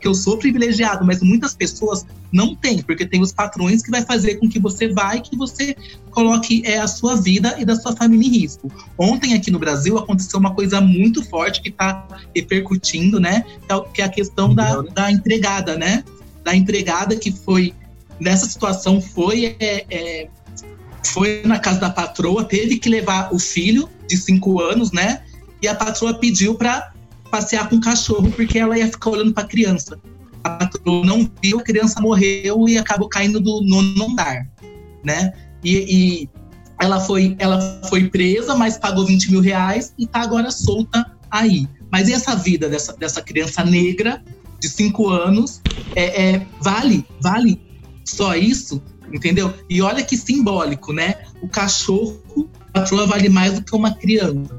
que eu sou privilegiado, mas muitas pessoas não têm, porque tem os patrões que vai fazer com que você vá e que você coloque é, a sua vida e da sua família em risco. Ontem aqui no Brasil aconteceu uma coisa muito forte que está repercutindo, né? Que é a é questão da, da empregada, né? Da empregada que foi nessa situação foi, é, é, foi na casa da patroa, teve que levar o filho de cinco anos, né? E a patroa pediu para passear com o cachorro porque ela ia ficar olhando para a criança. A patroa não viu, a criança morreu e acabou caindo do nono andar, né? E, e ela foi, ela foi presa, mas pagou 20 mil reais e está agora solta aí. Mas e essa vida dessa, dessa criança negra de cinco anos é, é, vale, vale só isso, entendeu? E olha que simbólico, né? O cachorro, a patroa vale mais do que uma criança.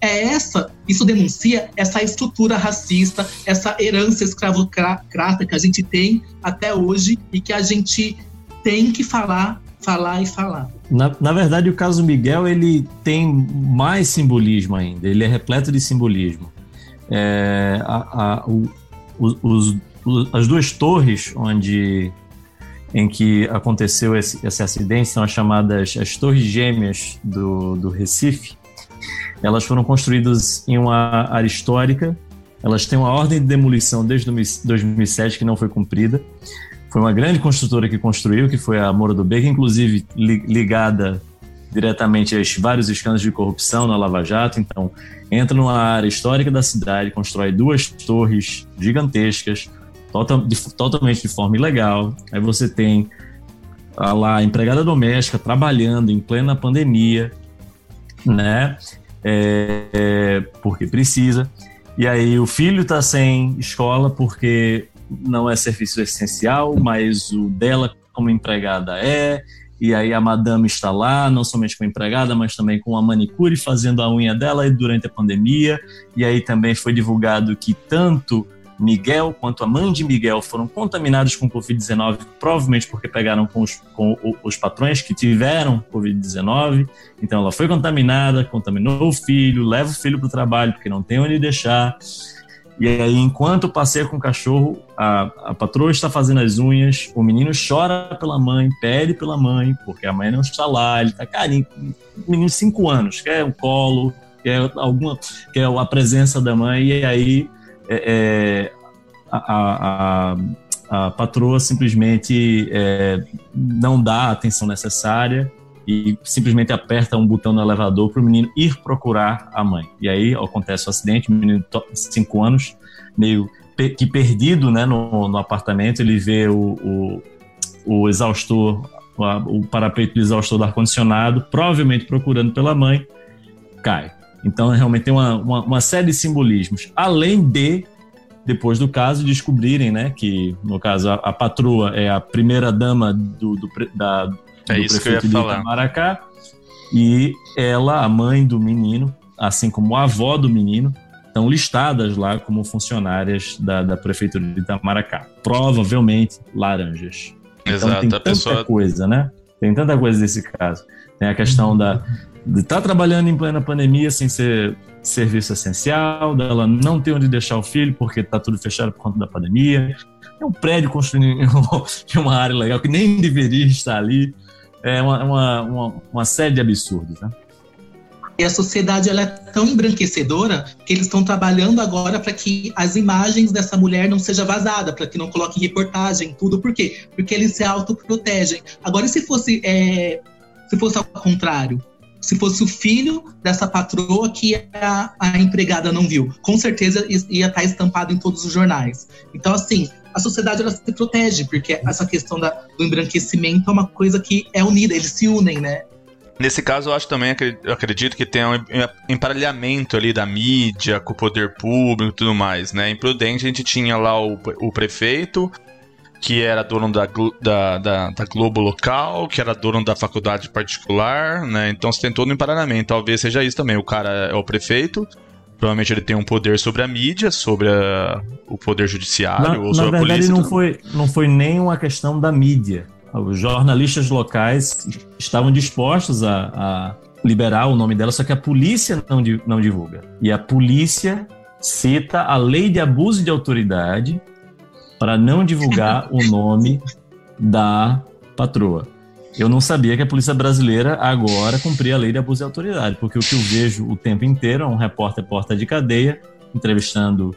É essa, isso denuncia essa estrutura racista, essa herança escravocrata que a gente tem até hoje e que a gente tem que falar, falar e falar. Na, na verdade, o caso Miguel ele tem mais simbolismo ainda. Ele é repleto de simbolismo. É, a, a, o, os, os, as duas torres onde em que aconteceu esse, esse acidente são as chamadas as Torres Gêmeas do, do Recife. Elas foram construídas em uma área histórica, elas têm uma ordem de demolição desde 2007 que não foi cumprida. Foi uma grande construtora que construiu, que foi a Moura do Beco, inclusive ligada diretamente a vários escândalos de corrupção na Lava Jato. Então, entra numa área histórica da cidade, constrói duas torres gigantescas, total, de, totalmente de forma ilegal. Aí você tem a lá empregada doméstica trabalhando em plena pandemia, né? É, é, porque precisa. E aí o filho está sem escola porque não é serviço essencial, mas o dela como empregada é. E aí a madame está lá, não somente com a empregada, mas também com a manicure fazendo a unha dela durante a pandemia. E aí também foi divulgado que tanto Miguel quanto a mãe de Miguel foram contaminados com Covid-19, provavelmente porque pegaram com os, com os patrões que tiveram Covid-19. Então ela foi contaminada, contaminou o filho, leva o filho para o trabalho porque não tem onde deixar. E aí, enquanto passeia com o cachorro, a, a patroa está fazendo as unhas, o menino chora pela mãe, pede pela mãe, porque a mãe não está lá, ele está carinho. Menino de 5 anos, quer um colo, quer alguma, quer a presença da mãe, e aí é, é, a, a, a, patroa simplesmente é, não dá a atenção necessária e simplesmente aperta um botão no elevador para o menino ir procurar a mãe. E aí acontece o acidente, o menino de 5 anos, meio que perdido né, no, no apartamento, ele vê o, o, o exaustor, o parapeito do exaustor do ar-condicionado, provavelmente procurando pela mãe, cai. Então, realmente tem uma, uma, uma, série de simbolismos. Além de, depois do caso, descobrirem né, que, no caso, a, a patroa é a primeira dama do, do, da, do é isso que eu ia falar. Maracá. E ela, a mãe do menino, assim como a avó do menino, estão listadas lá como funcionárias da, da prefeitura de Itamaracá. Provavelmente laranjas. Então, Exato, então, tem tanta pessoa... coisa, né? Tem tanta coisa desse caso. Tem a questão da, de estar tá trabalhando em plena pandemia sem ser serviço essencial, dela não ter onde deixar o filho porque está tudo fechado por conta da pandemia. É um prédio construído em uma área legal que nem deveria estar ali. É uma, uma, uma, uma série de absurdos, né? E a sociedade ela é tão embranquecedora que eles estão trabalhando agora para que as imagens dessa mulher não sejam vazadas, para que não coloquem reportagem, tudo. Por quê? Porque eles se autoprotegem. Agora, e se fosse, é, se fosse ao contrário? Se fosse o filho dessa patroa que a, a empregada não viu. Com certeza ia estar estampado em todos os jornais. Então, assim, a sociedade ela se protege, porque essa questão da, do embranquecimento é uma coisa que é unida, eles se unem, né? Nesse caso, eu acho também, eu acredito que tem um emparelhamento ali da mídia com o poder público e tudo mais, né? Imprudente, a gente tinha lá o, o prefeito, que era dono da, da, da, da, Globo local, que era dono da faculdade particular, né? Então você tem todo um emparelhamento. Talvez seja isso também. O cara é o prefeito, provavelmente ele tem um poder sobre a mídia, sobre a, o poder judiciário na, ou sobre verdade, a polícia. Não foi, não foi nem uma questão da mídia. Os jornalistas locais estavam dispostos a, a liberar o nome dela, só que a polícia não, não divulga. E a polícia cita a lei de abuso de autoridade para não divulgar o nome da patroa. Eu não sabia que a polícia brasileira agora cumpria a lei de abuso de autoridade, porque o que eu vejo o tempo inteiro é um repórter porta de cadeia entrevistando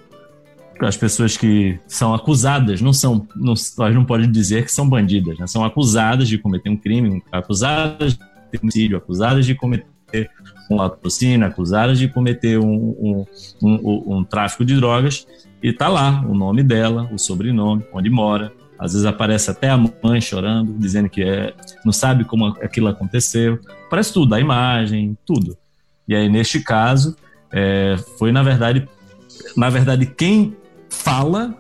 as pessoas que são acusadas, não são, não, nós não podemos dizer que são bandidas, né? são acusadas de cometer um crime, acusadas de homicídio, acusadas de cometer um latrocínio, acusadas de cometer um, um, um, um tráfico de drogas, e tá lá o nome dela, o sobrenome, onde mora. Às vezes aparece até a mãe chorando, dizendo que é, não sabe como aquilo aconteceu. Parece tudo, a imagem, tudo. E aí, neste caso, é, foi na verdade, na verdade, quem fala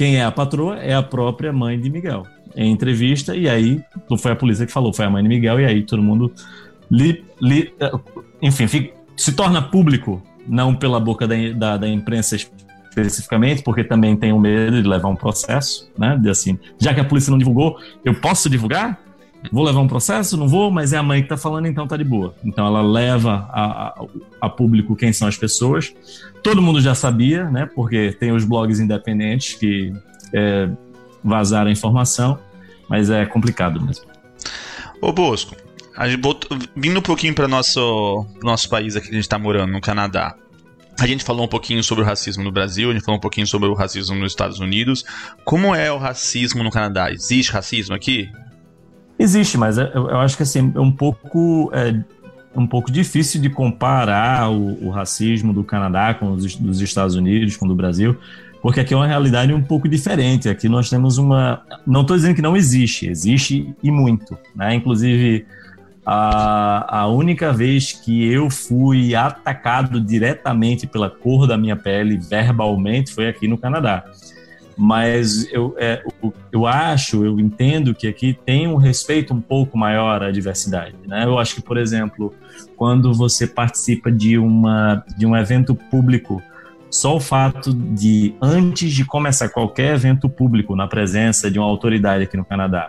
quem é a patroa é a própria mãe de Miguel. Em entrevista, e aí não foi a polícia que falou, foi a mãe de Miguel, e aí todo mundo li, li, enfim, se torna público, não pela boca da, da, da, imprensa especificamente, porque também tem o medo de levar um processo, né? De assim, já que a polícia não divulgou, eu posso divulgar? Vou levar um processo? Não vou, mas é a mãe que está falando, então tá de boa. Então ela leva a, a, a, público quem são as pessoas. Todo mundo já sabia, né? Porque tem os blogs independentes que é, vazaram a informação, mas é complicado mesmo. Ô Bosco, vindo um pouquinho para nosso nosso país aqui que a gente está morando, no Canadá. A gente falou um pouquinho sobre o racismo no Brasil, a gente falou um pouquinho sobre o racismo nos Estados Unidos. Como é o racismo no Canadá? Existe racismo aqui? Existe, mas é, eu, acho que assim, é um pouco, é, um pouco difícil de comparar o, o racismo do Canadá com os dos Estados Unidos, com o do Brasil, porque aqui é uma realidade um pouco diferente. Aqui nós temos uma. Não estou dizendo que não existe, existe e muito. Né? Inclusive, a, a única vez que eu fui atacado diretamente pela cor da minha pele, verbalmente, foi aqui no Canadá mas eu, é, eu acho, eu entendo que aqui tem um respeito um pouco maior à diversidade. Né? Eu acho que, por exemplo, quando você participa de, uma, de um evento público, só o fato de, antes de começar qualquer evento público, na presença de uma autoridade aqui no Canadá,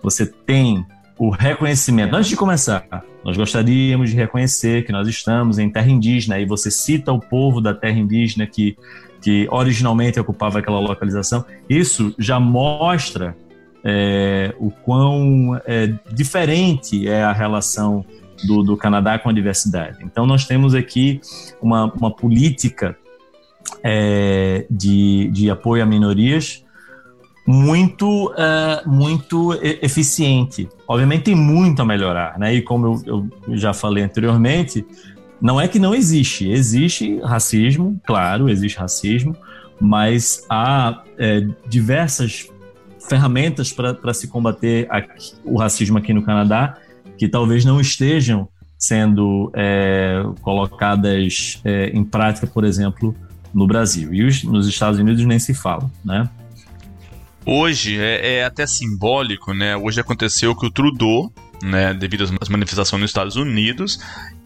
você tem o reconhecimento. Antes de começar, nós gostaríamos de reconhecer que nós estamos em terra indígena, e você cita o povo da terra indígena que que originalmente ocupava aquela localização, isso já mostra é, o quão é, diferente é a relação do, do, Canadá com a diversidade. Então, nós temos aqui uma, uma política é, de, de apoio a minorias muito, é, muito eficiente. Obviamente, tem muito a melhorar, né? E como eu, eu já falei anteriormente, não é que não existe, existe racismo, claro, existe racismo, mas há é, diversas ferramentas para se combater aqui, o racismo aqui no Canadá que talvez não estejam sendo é, colocadas é, em prática, por exemplo, no Brasil. E os, nos Estados Unidos nem se fala, né? Hoje é, é até simbólico, né? Hoje aconteceu que o Trudeau né, devido às manifestações nos Estados Unidos,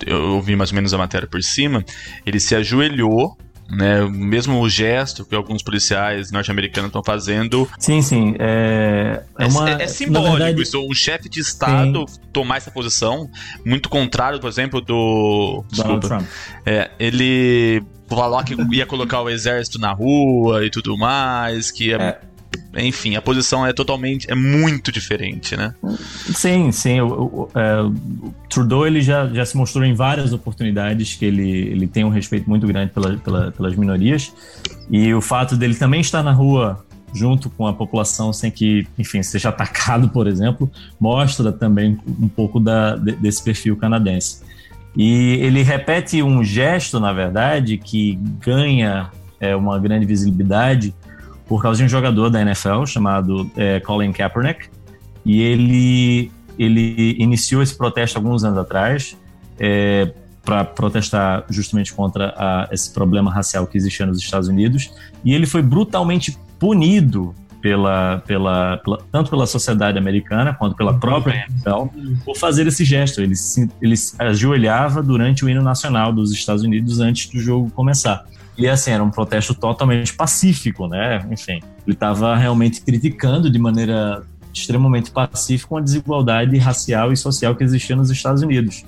eu ouvi mais ou menos a matéria por cima, ele se ajoelhou né, mesmo o gesto que alguns policiais norte-americanos estão fazendo. Sim, sim. É, é, uma, é, é simbólico verdade, isso. Um chefe de Estado sim. tomar essa posição, muito contrário, por exemplo, do. Donald desculpa, Trump. É, ele falou que ia colocar o exército na rua e tudo mais, que ia é enfim, a posição é totalmente, é muito diferente, né? Sim, sim. O, o, é, o, Trudeau ele já, já se mostrou em várias oportunidades que ele, ele tem um respeito muito grande pela, pela, pelas minorias e o fato dele também estar na rua junto com a população sem que, enfim, seja atacado, por exemplo, mostra também um pouco da, desse perfil canadense. E ele repete um gesto, na verdade, que ganha é, uma grande visibilidade por causa de um jogador da NFL chamado é, Colin Kaepernick. E ele ele iniciou esse protesto alguns anos atrás é, para protestar justamente contra a, esse problema racial que existia nos Estados Unidos e ele foi brutalmente punido pela, pela, pela, tanto pela sociedade americana quanto pela própria NFL por fazer esse gesto. Ele, se, ele ajoelhava durante o hino nacional dos Estados Unidos antes do jogo começar. E assim, era um protesto totalmente pacífico, né? Enfim, ele estava realmente criticando de maneira extremamente pacífica uma desigualdade racial e social que existia nos Estados Unidos.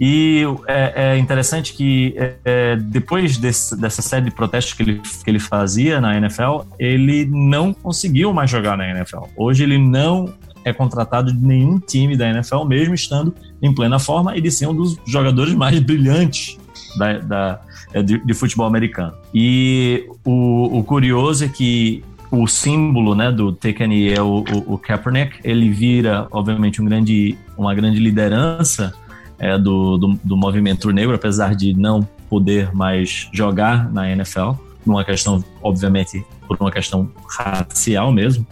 E é, é interessante que é, depois desse, dessa série de protestos que ele, que ele fazia na NFL, ele não conseguiu mais jogar na NFL. Hoje ele não é contratado de nenhum time da NFL, mesmo estando em plena forma e de ser um dos jogadores mais brilhantes da, da é, de, de, futebol americano. E o, o, curioso é que o símbolo né, do Tekani é o, o, o Kaepernick, ele vira, obviamente, um grande, uma grande liderança é, do, do, do movimento negro, apesar de não poder mais jogar na NFL, uma questão, obviamente, por uma questão racial mesmo.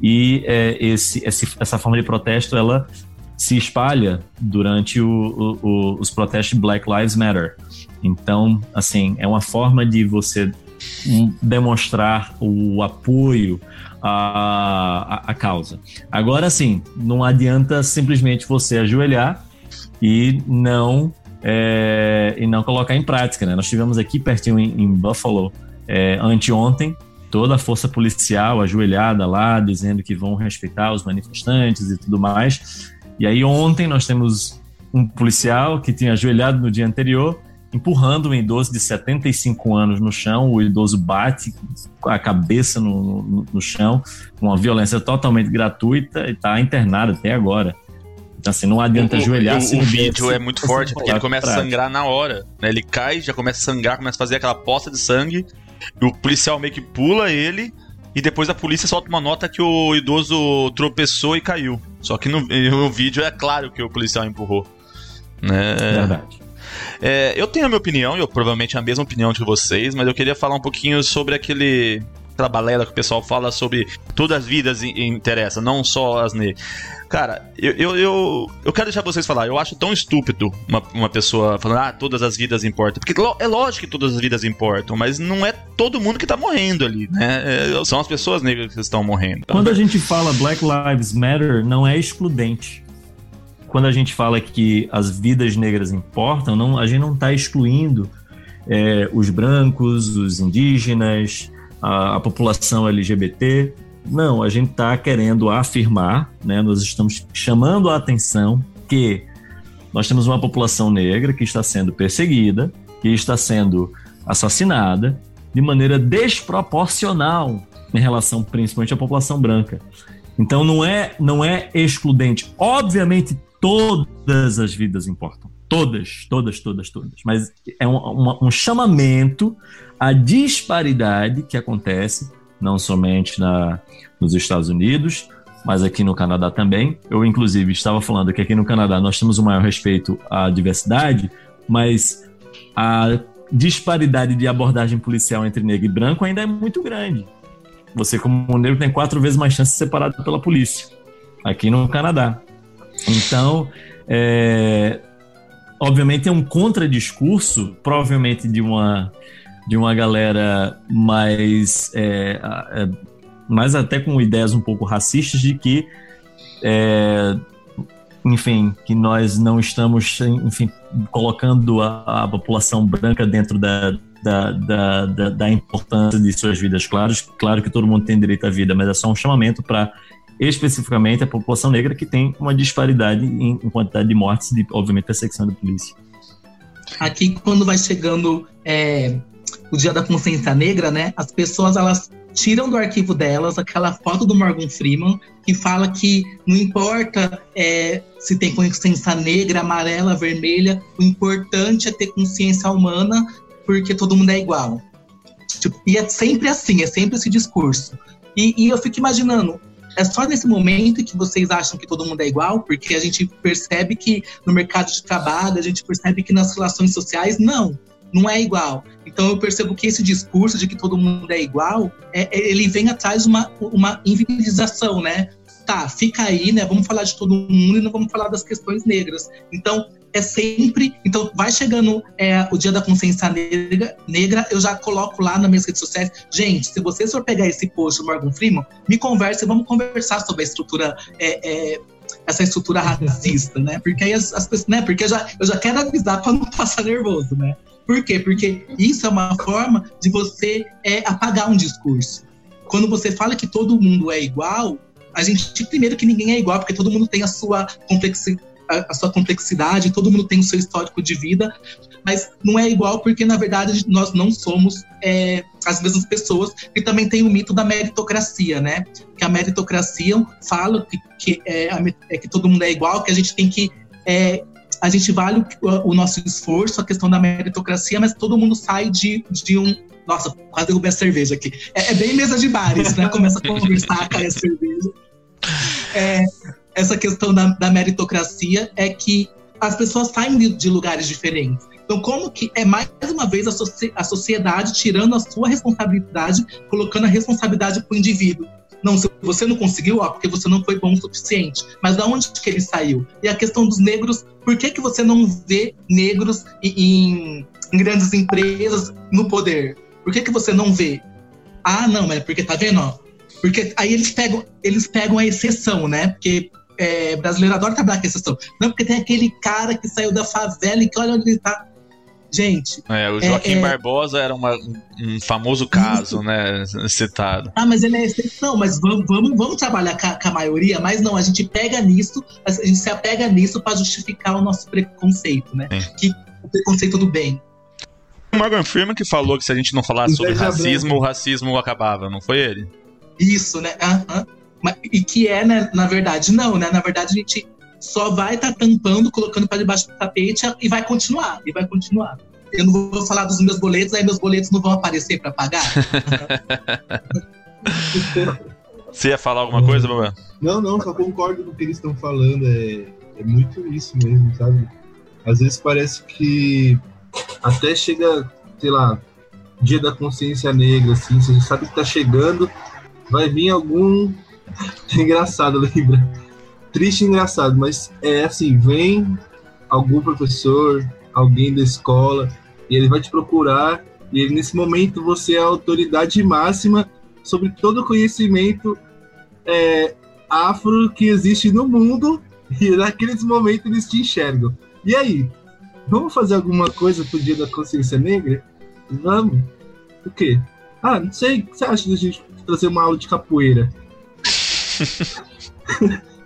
E é, esse, esse, essa forma de protesto, ela se espalha durante o, o, o, os protestos Black Lives Matter. Então, assim, é uma forma de você demonstrar o apoio à, à, à causa. Agora, sim, não adianta simplesmente você ajoelhar e não é, e não colocar em prática. Né? Nós tivemos aqui pertinho em, em Buffalo é, anteontem toda a força policial ajoelhada lá, dizendo que vão respeitar os manifestantes e tudo mais. E aí ontem nós temos um policial que tinha ajoelhado no dia anterior, empurrando um idoso de 75 anos no chão. O idoso bate a cabeça no, no, no chão, uma violência totalmente gratuita e está internado até agora. Então, assim, não adianta o, ajoelhar. O, o vídeo é muito forte, porque ele começa a sangrar na hora. Né? Ele cai, já começa a sangrar, começa a fazer aquela poça de sangue. E o policial meio que pula ele. E depois a polícia solta uma nota que o idoso tropeçou e caiu. Só que no, no vídeo é claro que o policial empurrou. Né? Verdade. É, eu tenho a minha opinião, eu provavelmente a mesma opinião de vocês, mas eu queria falar um pouquinho sobre aquele balela que o pessoal fala sobre todas as vidas interessam, não só as negras. Cara, eu, eu, eu, eu, quero deixar vocês falar. Eu acho tão estúpido uma, uma pessoa falando, ah, todas as vidas importam. Porque é lógico que todas as vidas importam, mas não é todo mundo que tá morrendo ali, né? É, são as pessoas negras que estão morrendo. Quando a gente fala Black Lives Matter, não é excludente. Quando a gente fala que as vidas negras importam, não, a gente não está excluindo é, os brancos, os indígenas, a, a população LGBT. Não, a gente está querendo afirmar, né, nós estamos chamando a atenção que nós temos uma população negra que está sendo perseguida, que está sendo assassinada de maneira desproporcional em relação principalmente à população branca. Então não é não é excludente. Obviamente todas as vidas importam. Todas, todas, todas, todas. Mas é um, um, um chamamento à disparidade que acontece, não somente na, nos Estados Unidos, mas aqui no Canadá também. Eu, inclusive, estava falando que aqui no Canadá nós temos o maior respeito à diversidade, mas a disparidade de abordagem policial entre negro e branco ainda é muito grande. Você, como negro, tem quatro vezes mais chance de ser separado pela polícia aqui no Canadá. Então, é, obviamente é um contradiscurso, provavelmente de uma de uma galera mais é, é, mais até com ideias um pouco racistas de que é, enfim que nós não estamos enfim colocando a, a população branca dentro da da, da, da, da, importância de suas vidas. Claro, claro que todo mundo tem direito à vida, mas é só um chamamento para especificamente a população negra, que tem uma disparidade em, em quantidade de mortes e, obviamente, perseguição da polícia. Aqui, quando vai chegando é, o Dia da Consciência Negra, né, as pessoas elas tiram do arquivo delas aquela foto do Morgan Freeman que fala que não importa é, se tem consciência negra, amarela, vermelha, o importante é ter consciência humana porque todo mundo é igual. Tipo, e é sempre assim, é sempre esse discurso. E, e eu fico imaginando, é só nesse momento que vocês acham que todo mundo é igual, porque a gente percebe que no mercado de trabalho, a gente percebe que nas relações sociais, não, não é igual. Então eu percebo que esse discurso de que todo mundo é igual, é, é ele vem atrás uma, uma invisibilização, né? tá, fica aí, né? Vamos falar de todo mundo e não vamos falar das questões negras. Então, é sempre. Então, vai chegando é, o dia da consciência negra, negra, eu já coloco lá nas minhas redes sociais. Gente, se vocês for pegar esse post do Morgan Freeman, me converse, vamos conversar sobre a estrutura. É, é, essa estrutura racista, né? Porque aí as, as pessoas, né? Porque eu já, eu já quero avisar para não passar nervoso, né? Por quê? Porque isso é uma forma de você é, apagar um discurso. Quando você fala que todo mundo é igual, a gente, primeiro que ninguém é igual, porque todo mundo tem a sua complexidade a, sua complexidade, todo mundo tem o seu histórico de vida, mas não é igual porque, na verdade, nós não somos é, as mesmas pessoas. E também tem o mito da meritocracia, né? Que a meritocracia fala que, que, é, é que todo mundo é igual, que a gente tem que. É, a gente vale o, o, nosso esforço, a questão da meritocracia, mas todo mundo sai de, de um. Nossa, quase derrubei a cerveja aqui. É, é bem mesa de bares, né? Começa a conversar, cai a cerveja. É, essa questão da, da meritocracia é que as pessoas saem de, de, lugares diferentes. Então, como que é mais uma vez a, a sociedade tirando a sua responsabilidade, colocando a responsabilidade para o indivíduo? Não, se você não conseguiu, ó, porque você não foi bom o suficiente. Mas da onde que ele saiu? E a questão dos negros, por que, que você não vê negros em, em grandes empresas no poder? Por que, que você não vê? Ah, não, mas porque tá vendo, ó? Porque aí eles pegam, eles pegam a exceção, né? Porque é, brasileiro adora trabalhar com exceção. Não, porque tem aquele cara que saiu da favela e que olha onde ele tá. Gente. É, o Joaquim é, é... Barbosa era uma, um famoso caso, né? Citado. Ah, mas ele é exceção, mas vamos, vamos, vamos trabalhar com a, com a, maioria, mas não, a gente pega nisso, a gente se apega nisso para justificar o nosso preconceito, né? Que o preconceito do bem. Morgan Freeman que falou que se a gente não falasse sobre racismo, o racismo acabava, não foi ele? Isso, né? Uh -huh. E que é, né, na verdade, não, né? Na verdade, a gente só vai estar tá tampando, colocando para debaixo do tapete e vai continuar, e vai continuar. Eu não vou falar dos meus boletos, aí meus boletos não vão aparecer para pagar. Você ia falar alguma coisa, Babé? Não, não, só concordo com o que eles estão falando. É, é muito isso mesmo, sabe? Às vezes parece que até chega, sei lá, dia da consciência negra, assim, você já sabe que tá chegando, vai vir algum engraçado, lembra? Triste e engraçado, mas é assim, vem algum professor, alguém da escola, e ele vai te procurar, e ele, nesse momento você é a autoridade máxima sobre todo o conhecimento é, afro que existe no mundo, e naqueles momentos eles te enxergam. E aí? Vamos fazer alguma coisa pro Dia da Consciência Negra? Vamos. O quê? Ah, não sei. O que você acha de a gente trazer uma aula de capoeira?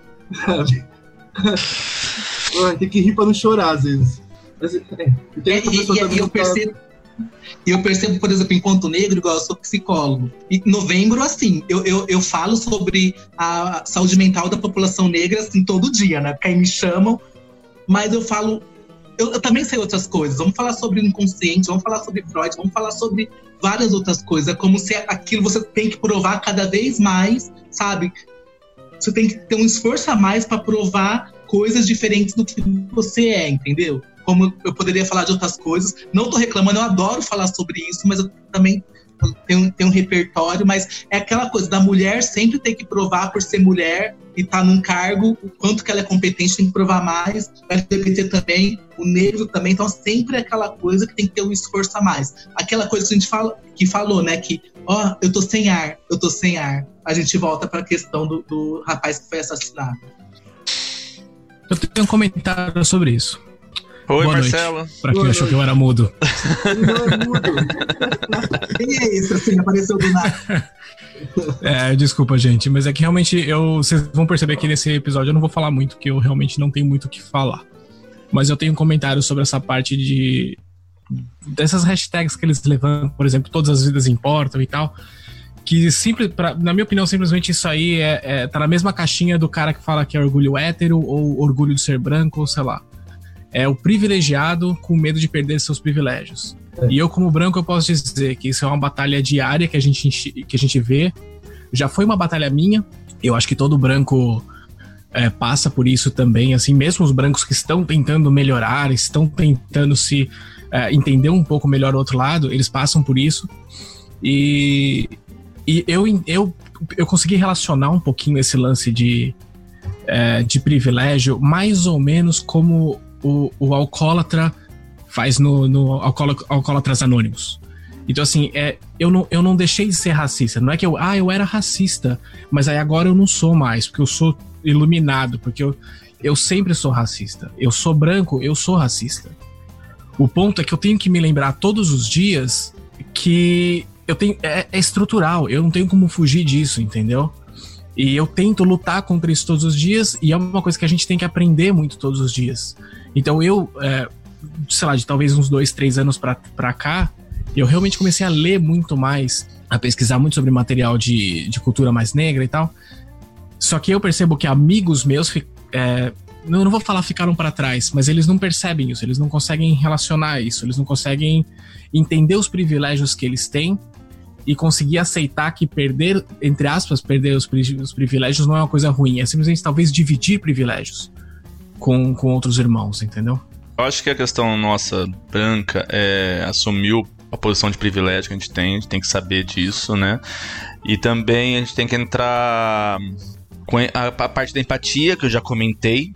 tem que rir pra não chorar, às vezes. Mas, é, é e, e, e eu percebo. E eu percebo, por exemplo, enquanto negro, igual eu sou psicólogo. Em novembro, assim, eu, eu, eu falo sobre a saúde mental da população negra, assim, todo dia, né? Porque aí me chamam, mas eu falo. Eu, eu também sei outras coisas. Vamos falar sobre o inconsciente, vamos falar sobre Freud, vamos falar sobre várias outras coisas. É como se aquilo você tem que provar cada vez mais, sabe? Você tem que ter um esforço a mais para provar coisas diferentes do que você é, entendeu? Como eu poderia falar de outras coisas. Não tô reclamando, eu adoro falar sobre isso, mas eu também tenho, tenho um repertório, mas é aquela coisa da mulher sempre ter que provar por ser mulher e tá num cargo, o quanto que ela é competente, tem que provar mais, o LGBT também, o negro também, então sempre é aquela coisa que tem que ter um esforço a mais. Aquela coisa que a gente fala, que falou, né, que, ó, eu tô sem ar, eu tô sem ar. A gente volta para a questão do, do rapaz que foi assassinado. Eu tenho um comentário sobre isso. Oi, Boa Marcelo. Noite, pra quem achou que eu era mudo. Não é mudo. Quem é esse assim? Apareceu do nada. É, desculpa, gente, mas é que realmente eu, vocês vão perceber que nesse episódio eu não vou falar muito, porque eu realmente não tenho muito o que falar. Mas eu tenho um comentário sobre essa parte de. dessas hashtags que eles levantam, por exemplo, todas as vidas importam e tal. Que, simples, pra, na minha opinião, simplesmente isso aí é, é, tá na mesma caixinha do cara que fala que é orgulho hétero ou orgulho de ser branco, ou sei lá é o privilegiado com medo de perder seus privilégios. É. E eu, como branco, eu posso dizer que isso é uma batalha diária que a gente, que a gente vê. Já foi uma batalha minha. Eu acho que todo branco é, passa por isso também. Assim, mesmo os brancos que estão tentando melhorar, estão tentando se é, entender um pouco melhor o outro lado, eles passam por isso. E e eu, eu, eu consegui relacionar um pouquinho esse lance de, é, de privilégio, mais ou menos como o, o alcoólatra faz no, no Alcoólatras Anônimos. Então, assim, é, eu, não, eu não deixei de ser racista. Não é que eu, ah, eu era racista, mas aí agora eu não sou mais, porque eu sou iluminado, porque eu, eu sempre sou racista. Eu sou branco, eu sou racista. O ponto é que eu tenho que me lembrar todos os dias que eu tenho é, é estrutural, eu não tenho como fugir disso, entendeu? E eu tento lutar contra isso todos os dias, e é uma coisa que a gente tem que aprender muito todos os dias. Então eu, é, sei lá, de talvez uns dois, três anos pra cá, eu realmente comecei a ler muito mais, a pesquisar muito sobre material de, de cultura mais negra e tal. Só que eu percebo que amigos meus, é, não, não vou falar ficaram para trás, mas eles não percebem isso, eles não conseguem relacionar isso, eles não conseguem entender os privilégios que eles têm e conseguir aceitar que perder, entre aspas, perder os privilégios não é uma coisa ruim, é simplesmente talvez dividir privilégios com, com outros irmãos, entendeu? Eu acho que a questão nossa branca é assumiu a posição de privilégio que a gente tem, a gente tem que saber disso, né? E também a gente tem que entrar com a, parte da empatia, que eu já comentei,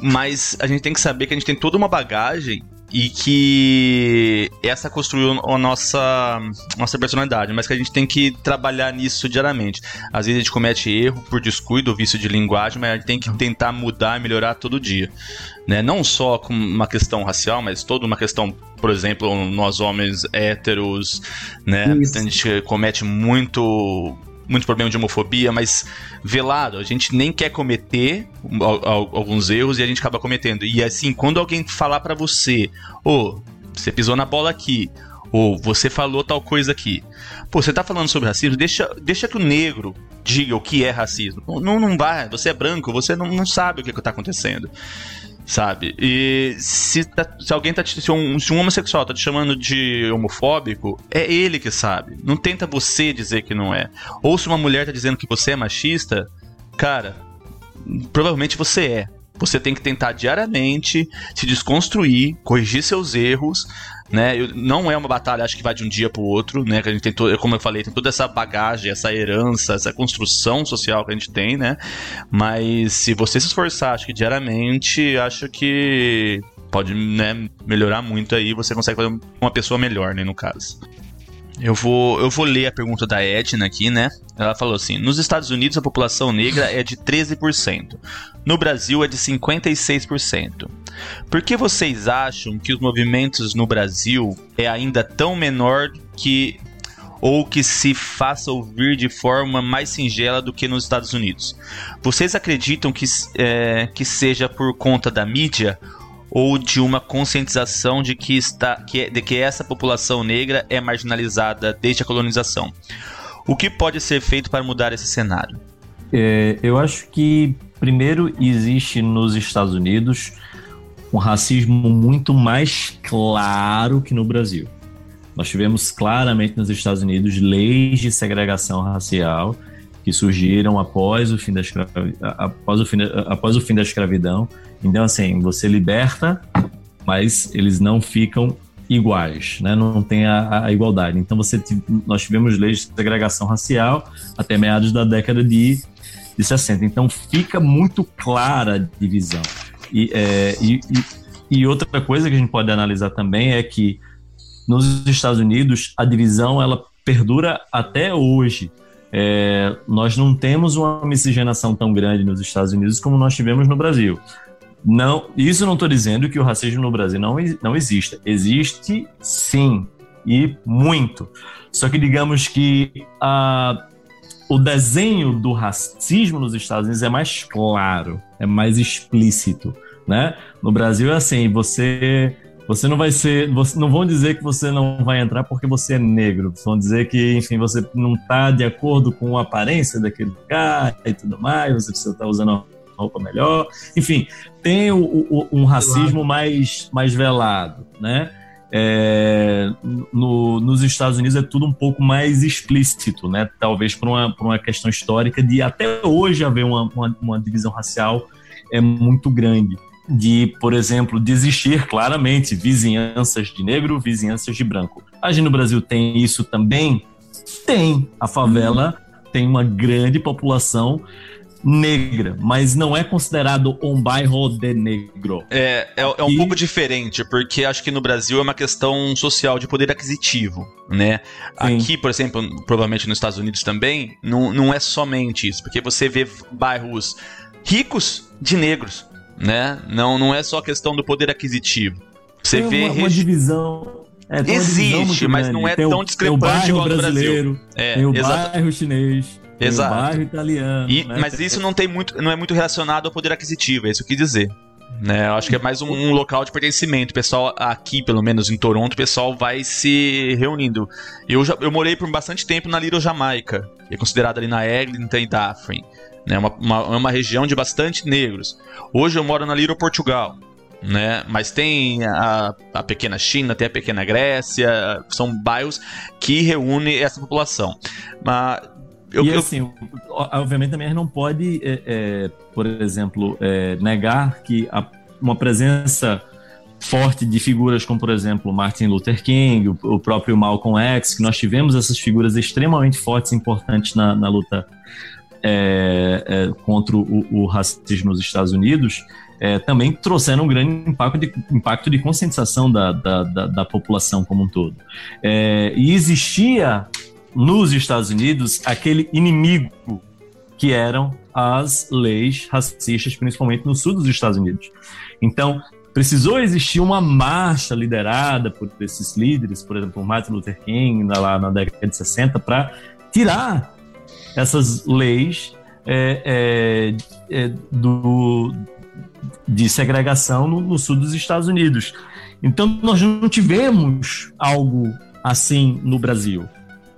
mas a gente tem que saber que a gente tem toda uma bagagem e que essa construiu a nossa, nossa personalidade, mas que a gente tem que trabalhar nisso diariamente. Às vezes a gente comete erro por descuido, vício de linguagem, mas a gente tem que tentar mudar e melhorar todo dia. Né? Não só com uma questão racial, mas toda uma questão, por exemplo, nós homens héteros, né? A gente comete muito muito problema de homofobia, mas velado, a gente nem quer cometer alguns erros e a gente acaba cometendo. E assim, quando alguém falar para você, ô, oh, você pisou na bola aqui, ou você falou tal coisa aqui. Pô, você tá falando sobre racismo, deixa, deixa que o negro diga o que é racismo. Não, não vai, você é branco, você não, não sabe o que, que tá acontecendo sabe? E se, tá, se alguém tá te, se um, se um homossexual tá te chamando de homofóbico, é ele que sabe. Não tenta você dizer que não é. Ou se uma mulher tá dizendo que você é machista, cara, provavelmente você é. Você tem que tentar diariamente se desconstruir, corrigir seus erros, né? Eu, não é uma batalha, acho que vai de um dia para o outro, né? Que a gente tem todo, como eu falei, tem toda essa bagagem, essa herança, essa construção social que a gente tem, né? Mas se você se esforçar, acho que diariamente, acho que pode né, melhorar muito aí, você consegue fazer uma pessoa melhor, né, no caso. Eu vou, eu vou ler a pergunta da Edna aqui, né? Ela falou assim: Nos Estados Unidos a população negra é de 13%. No Brasil é de 56%. Por que vocês acham que os movimentos no Brasil é ainda tão menor que ou que se faça ouvir de forma mais singela do que nos Estados Unidos? Vocês acreditam que, é, que seja por conta da mídia ou de uma conscientização de que, está, que, de que essa população negra é marginalizada desde a colonização. O que pode ser feito para mudar esse cenário? É, eu acho que, primeiro, existe nos Estados Unidos um racismo muito mais claro que no Brasil. Nós tivemos claramente nos Estados Unidos leis de segregação racial que surgiram após o fim da, após o fim da... após o fim da escravidão então, assim, você liberta, mas eles não ficam iguais, né? não tem a, a, igualdade. Então, você nós tivemos leis de segregação racial até meados da década de, de 60. Então, fica muito clara a divisão. E, é, e, e, e outra coisa que a gente pode analisar também é que nos Estados Unidos a divisão ela perdura até hoje. É, nós não temos uma miscigenação tão grande nos Estados Unidos como nós tivemos no Brasil. Não, isso não estou dizendo que o racismo no Brasil não, não exista. Existe sim, e muito. Só que digamos que a, o desenho do racismo nos Estados Unidos é mais claro, é mais explícito, né? No Brasil é assim, você você não vai ser, você, não vão dizer que você não vai entrar porque você é negro, vão dizer que, enfim, você não está de acordo com a aparência daquele cara e tudo mais, você precisa estar tá usando roupa melhor. Enfim, tem o, o, um racismo mais, mais velado, né? É, no, nos Estados Unidos é tudo um pouco mais explícito, né? Talvez por uma, por uma questão histórica de até hoje haver uma, uma, uma divisão racial é muito grande. De, por exemplo, desistir claramente vizinhanças de negro, vizinhanças de branco. A gente no Brasil tem isso também, Tem. A favela tem uma grande população negra, mas não é considerado um bairro de negro. É, é, é um pouco diferente, porque acho que no Brasil é uma questão social de poder aquisitivo, né? Sim. Aqui, por exemplo, provavelmente nos Estados Unidos também, não, não é somente isso, porque você vê bairros ricos de negros, né? Não, não é só questão do poder aquisitivo. Você tem vê uma, divisão. é, Existe, mas não é Tem o- tão tem o discrepante bairro igual no Brasil. brasileiro, É, tem o exato. bairro chinês, Exato. o bairro italiano. E- né? mas isso não tem muito, não é muito relacionado ao poder aquisitivo, é isso que dizer. Né, eu acho que é mais um, um local de pertencimento. O pessoal aqui, pelo menos em Toronto, o pessoal vai se reunindo. Eu, já, eu morei por bastante tempo na Little Jamaica, que é considerada ali na Eglinton e Daphne. Né, uma, uma, é uma região de bastante negros. Hoje eu moro na Little Portugal. Né? Mas tem a, a pequena China, tem a pequena Grécia, são bairros que reúnem essa população. Mas eu, e eu- assim, obviamente também a gente não pode, é, é, por exemplo, é, negar que a- uma presença forte de figuras como, por exemplo, Martin Luther King, o, o próprio Malcolm X, que nós tivemos essas figuras extremamente fortes e importantes na, na luta é, é, contra o, o racismo nos Estados Unidos, é, também trouxeram um grande impacto de, impacto de conscientização da, da, da, da população como um todo. É, e existia nos Estados Unidos aquele inimigo que eram as leis racistas, principalmente no sul dos Estados Unidos. Então, precisou existir uma marcha liderada por esses líderes, por exemplo, Martin Luther King, lá na década de 60, para tirar essas leis é, é, é, do, de segregação no, no sul dos Estados Unidos. Então, nós não tivemos algo assim no Brasil.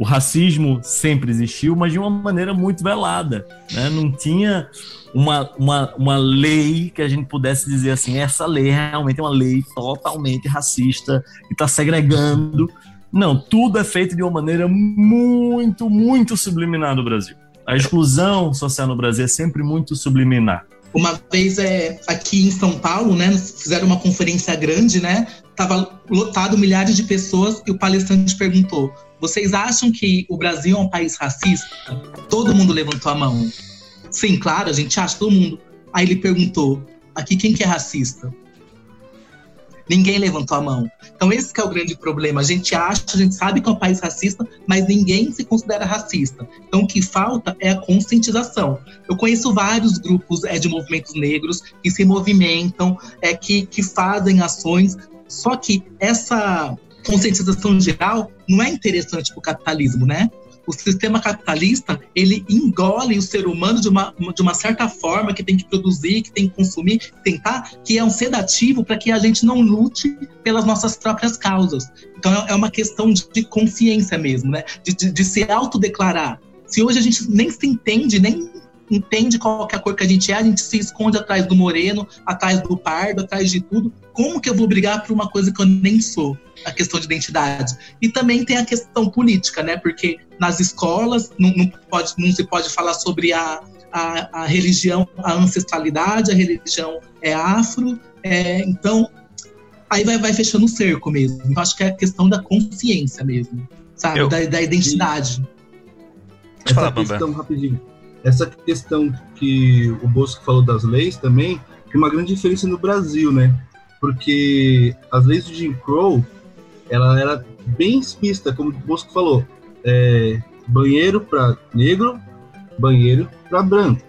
O racismo sempre existiu, mas de uma maneira muito velada. Né? Não tinha uma, uma, uma lei que a gente pudesse dizer assim: essa lei realmente é uma lei totalmente racista e está segregando. Não, tudo é feito de uma maneira muito, muito subliminar no Brasil. A exclusão social no Brasil é sempre muito subliminar. Uma vez é, aqui em São Paulo, né, fizeram uma conferência grande, né? Tava lotado milhares de pessoas e o palestrante perguntou: "Vocês acham que o Brasil é um país racista?" Todo mundo levantou a mão. Sim, claro, a gente acha todo mundo. Aí ele perguntou: "Aqui quem que é racista?" Ninguém levantou a mão. Então esse é o grande problema. A gente acha, a gente sabe que é um país racista, mas ninguém se considera racista. Então o que falta é a conscientização. Eu conheço vários grupos é, de movimentos negros que se movimentam, é, que, que fazem ações, só que essa conscientização geral não é interessante para o capitalismo, né? O sistema capitalista, ele engole o ser humano de uma, de uma certa forma, que tem que produzir, que tem que consumir, tentar, que é um sedativo para que a gente não lute pelas nossas próprias causas. Então é uma questão de, de consciência mesmo, né? De, de, de se autodeclarar. Se hoje a gente nem se entende, nem entende qual é a cor que a gente é, a gente se esconde atrás do moreno, atrás do pardo, atrás de tudo. Como que eu vou brigar por uma coisa que eu nem sou? A questão de identidade. E também tem a questão política, né? Porque nas escolas não, não, pode, não se pode falar sobre a, a, a, religião, a ancestralidade, a religião é afro. É, então, aí vai, vai fechando o cerco mesmo. Então, acho que é a questão da consciência mesmo, sabe? Eu- Da, da identidade. Pode falar, essa Bamba. questão, rapidinho, essa questão que o Bosco falou das leis também, tem uma grande diferença no Brasil, né? Porque as leis do Jim Crow, ela era bem explícita, como o Bosco falou, é, banheiro para negro, banheiro para branco.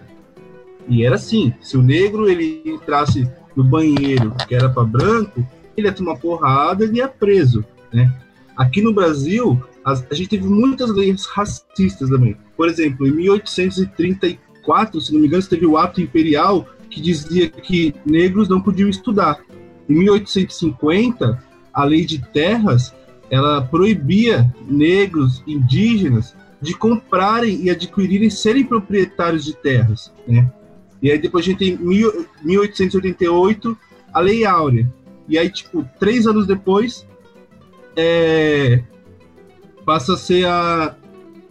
E era assim, se o negro ele entrasse no banheiro que era para branco, ele ia tomar porrada, ele ia preso, né? Aqui no Brasil, as- a gente teve muitas leis racistas também. Por exemplo, em 1834, se não me engano, teve o ato imperial que dizia que negros não podiam estudar. Em 1850, a lei de terras, ela proibia negros, indígenas, de comprarem e adquirirem serem proprietários de terras, né? E aí depois a gente tem mil- 1888, a Lei Áurea. E aí, tipo, três anos depois, é, passa a ser a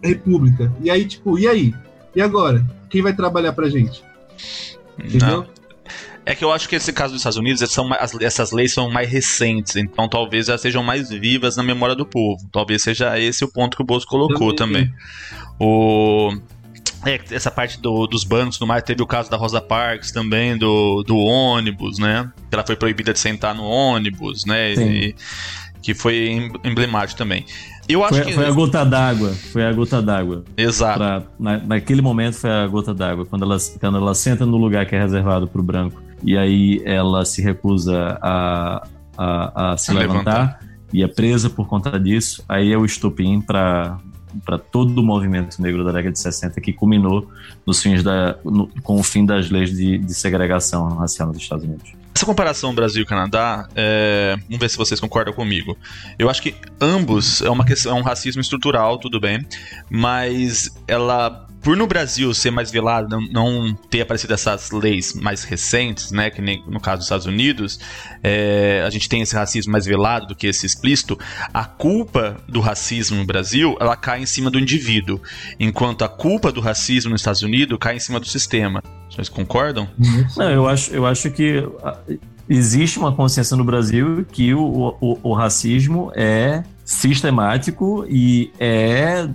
República. E aí, tipo, e aí? E agora? Quem vai trabalhar pra gente? Entendeu? Não. É que eu acho que esse caso dos Estados Unidos, são, as, essas leis são mais recentes, então talvez elas sejam mais vivas na memória do povo. Talvez seja esse o ponto que o Bolso colocou também. também. O. É, essa parte do, dos bancos no mais, teve o caso da Rosa Parks também, do, do ônibus, né? Ela foi proibida de sentar no ônibus, né? E, que foi emblemático também. Eu acho foi, que. Foi a gota d'água. Foi a gota d'água. Exato. Pra, na, naquele momento foi a gota d'água. Quando ela, quando ela senta no lugar que é reservado para o branco e aí ela se recusa a, a, a se a levantar, levantar, e é presa por conta disso, aí é o estopim para para todo o movimento negro da década de 60 que culminou nos fins da, no, com o fim das leis de, de segregação racial nos Estados Unidos. Essa comparação Brasil e Canadá, é... vamos ver se vocês concordam comigo. Eu acho que ambos é uma questão, é um racismo estrutural, tudo bem, mas ela por no Brasil ser mais velado, não, não, ter aparecido essas leis mais recentes, né, que nem no caso dos Estados Unidos, é, a gente tem esse racismo mais velado do que esse explícito, a culpa do racismo no Brasil, ela cai em cima do indivíduo, enquanto a culpa do racismo nos Estados Unidos cai em cima do sistema. Vocês concordam? Não, eu acho, eu acho que existe uma consciência no Brasil que o, o, o racismo é sistemático e é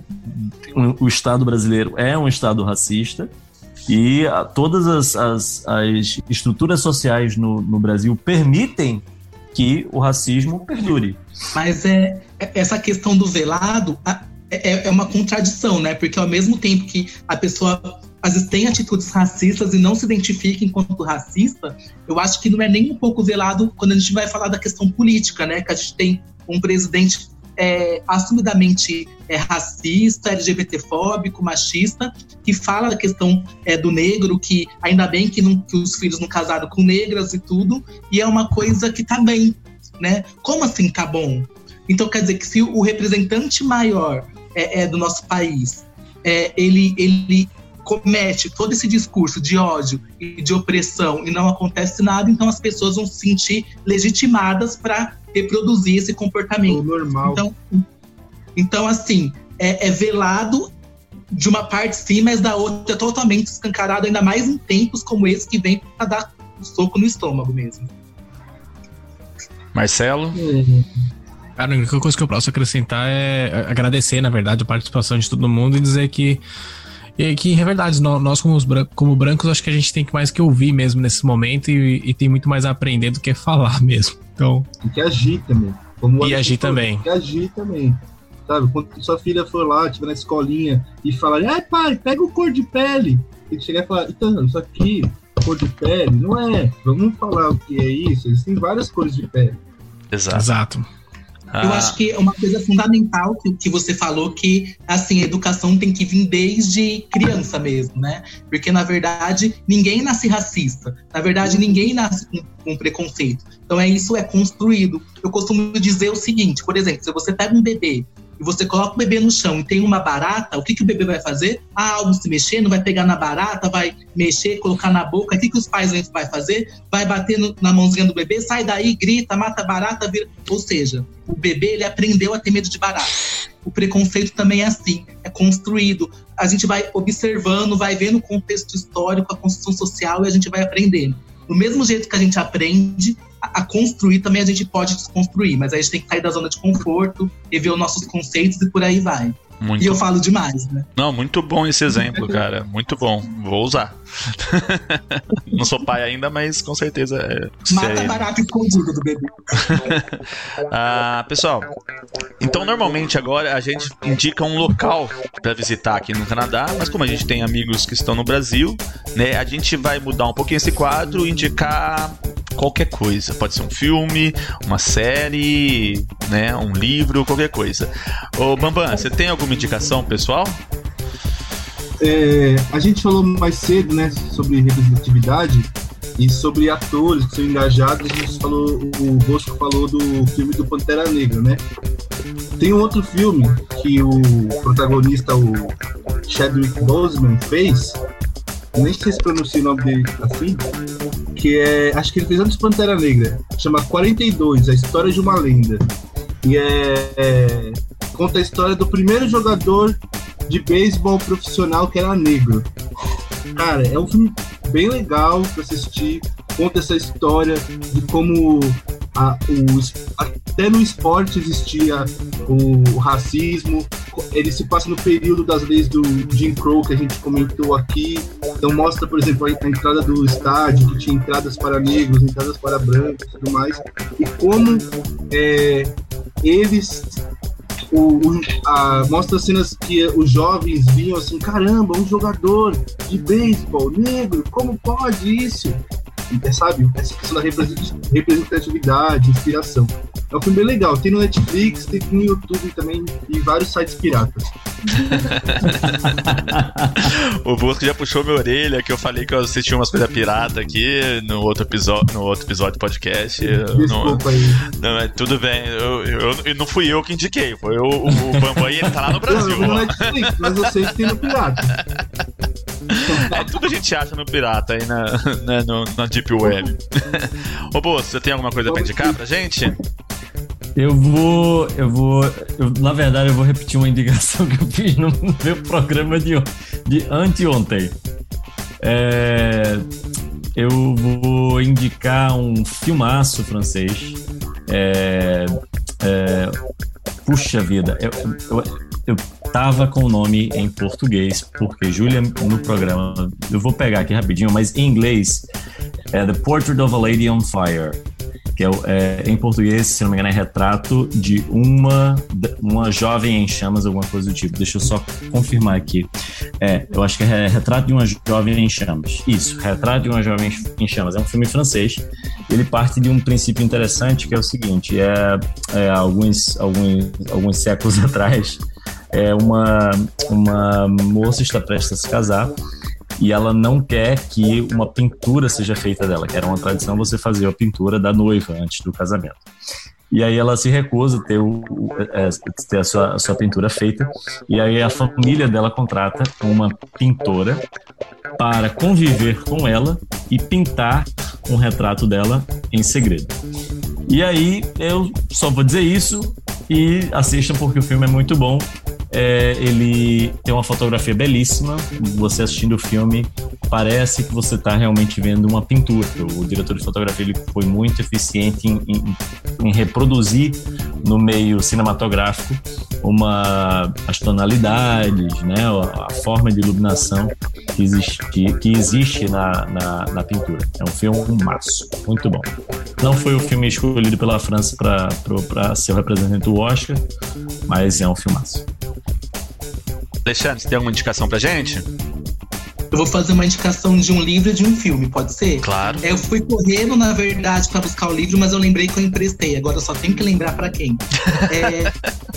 o Estado brasileiro é um Estado racista e todas as, as, as estruturas sociais no, no Brasil permitem que o racismo perdure. Mas é, é essa questão do velado é, é uma contradição, né? Porque ao mesmo tempo que a pessoa às vezes tem atitudes racistas e não se identifica enquanto racista, eu acho que não é nem um pouco velado quando a gente vai falar da questão política, né? Que a gente tem um presidente é, assumidamente é, racista, LGBTfóbico, machista, que fala da questão é, do negro, que ainda bem que, não, que os filhos não casaram com negras e tudo, e é uma coisa que tá bem, né? Como assim tá bom? Então quer dizer que se o representante maior é, é do nosso país, é, ele, ele comete todo esse discurso de ódio e de opressão e não acontece nada, então as pessoas vão se sentir legitimadas para reproduzir esse comportamento. O normal. Então, então assim, é, é, velado de uma parte sim, mas da outra é totalmente escancarado, ainda mais em tempos como esse que vem para dar um soco no estômago mesmo. Marcelo? Cara, a única coisa que eu posso acrescentar é agradecer, na verdade, a participação de todo mundo e dizer que e que é verdade, nós como, brancos, como brancos, acho que a gente tem que mais que ouvir mesmo nesse momento e, e tem muito mais a aprender do que falar mesmo. Então. Tem que agir também. Como e agir também. Tem que agir também. Sabe, quando sua filha for lá, estiver na escolinha e falar, ai pai, pega o cor de pele. Tem que chegar e falar, então, isso aqui, cor de pele, não é. Vamos falar o que é isso. Existem várias cores de pele. Exato. Exato. Ah. Eu acho que é uma coisa fundamental que, que você falou que assim, a educação tem que vir desde criança mesmo, né? Porque, na verdade, ninguém nasce racista. Na verdade, ninguém nasce com, com preconceito. Então, é isso é construído. Eu costumo dizer o seguinte, por exemplo, se você pega um bebê e você coloca o bebê no chão e tem uma barata, o que, que o bebê vai fazer? Ah, algo se mexendo, vai pegar na barata, vai mexer, colocar na boca. O que, que os pais vão fazer? Vai bater no, na mãozinha do bebê, sai daí, grita, mata a barata, vira. Ou seja, o bebê ele aprendeu a ter medo de barata. O preconceito também é assim, é construído. A gente vai observando, vai vendo o contexto histórico, a construção social e a gente vai aprendendo. Do mesmo jeito que a gente aprende, a, construir também a gente pode desconstruir, mas a gente tem que sair da zona de conforto, rever os nossos conceitos e por aí vai. Muito. E eu falo demais, né? Não, muito bom esse exemplo, cara. Muito bom. Vou usar. Não sou pai ainda, mas com certeza. É, Mata barato escondido do bebê. ah, pessoal, então normalmente agora a gente indica um local para visitar aqui no Canadá, mas como a gente tem amigos que estão no Brasil, né, a gente vai mudar um pouquinho esse quadro e indicar qualquer coisa. Pode ser um filme, uma série, né, um livro, qualquer coisa. Ô Bambam, você tem alguma indicação pessoal? É, a gente falou mais cedo, né, sobre representatividade e sobre atores que são engajados. A gente falou, o Bosco falou do filme do Pantera Negra, né? Tem um outro filme que o protagonista, o Chadwick Boseman, fez. Nem sei se pronuncia o nome dele assim. Que é. Acho que ele fez antes Pantera Negra. Chama 42, a história de uma lenda. E é, é conta a história do primeiro jogador de beisebol profissional que era negro. Cara, é um filme bem legal pra assistir. conta essa história de como a, até no esporte existia o, o, racismo. Ele se passa no período das leis do Jim Crow que a gente comentou aqui. Então mostra, por exemplo, a, a entrada do estádio, que tinha entradas para negros, entradas para brancos e tudo mais. E como é, eles o, o a, mostra cenas que os jovens viam assim, caramba, um jogador de beisebol negro, como pode isso? É, sabe? Essa questão da representatividade, inspiração. É um filme bem legal. Tem no Netflix, tem no YouTube também e vários sites piratas. o Bosco já puxou minha orelha que eu falei que eu assisti umas coisas pirata aqui no outro episódio, no outro episódio do podcast. Desculpa não, aí. Não, tudo bem. Eu, eu, eu, não fui eu que indiquei, foi eu, o, o Bambam ele tá lá no Brasil. Não, no Netflix, mas eu sei que tem no pirata. É, tudo a gente acha no pirata aí na, na, no, na Deep Web. Ô, Bosco, você tem alguma coisa pra indicar pra gente? Eu vou. Eu vou. Eu, na verdade, eu vou repetir uma indicação que eu fiz no meu programa de, de anteontem. É, eu vou indicar um filmaço francês. É, é, puxa vida, eu, eu, eu tava com o nome em português, porque Julia no programa, eu vou pegar aqui rapidinho, mas em inglês é The Portrait of a Lady on Fire que é, é, em português, se não me engano, é retrato de uma, uma jovem em chamas, alguma coisa do tipo. Deixa eu só confirmar aqui. É, eu acho que é Retrato de uma Jovem em Chamas. Isso, Retrato de uma Jovem em Chamas. É um filme francês. Ele parte de um princípio interessante que é o seguinte: é, é alguns, alguns, alguns séculos atrás, é uma, uma moça está prestes a se casar e ela não quer que uma pintura seja feita dela, que era uma tradição você fazer a pintura da noiva antes do casamento. E aí ela se recusa a ter, o, é, ter a, sua, a sua pintura feita. E aí a família dela contrata uma pintora para conviver com ela e pintar um retrato dela em segredo. E aí eu só vou dizer isso e assistam porque o filme é muito bom. É, ele tem uma fotografia belíssima. Você assistindo o filme, parece que você está realmente vendo uma pintura. O diretor de fotografia ele foi muito eficiente em, em, em reproduzir no meio cinematográfico uma as tonalidades, né, a forma de iluminação que existe, que existe na, na, na pintura. É um filme um maço, muito bom. Não foi o filme escolhido pela França para ser o representante do Oscar, mas é um filmaço. Alexandre, você tem alguma indicação pra gente? Eu vou fazer uma indicação de um livro e de um filme, pode ser? Claro. Eu fui correndo, na verdade, para buscar o livro, mas eu lembrei que eu emprestei. Agora eu só tenho que lembrar para quem. É,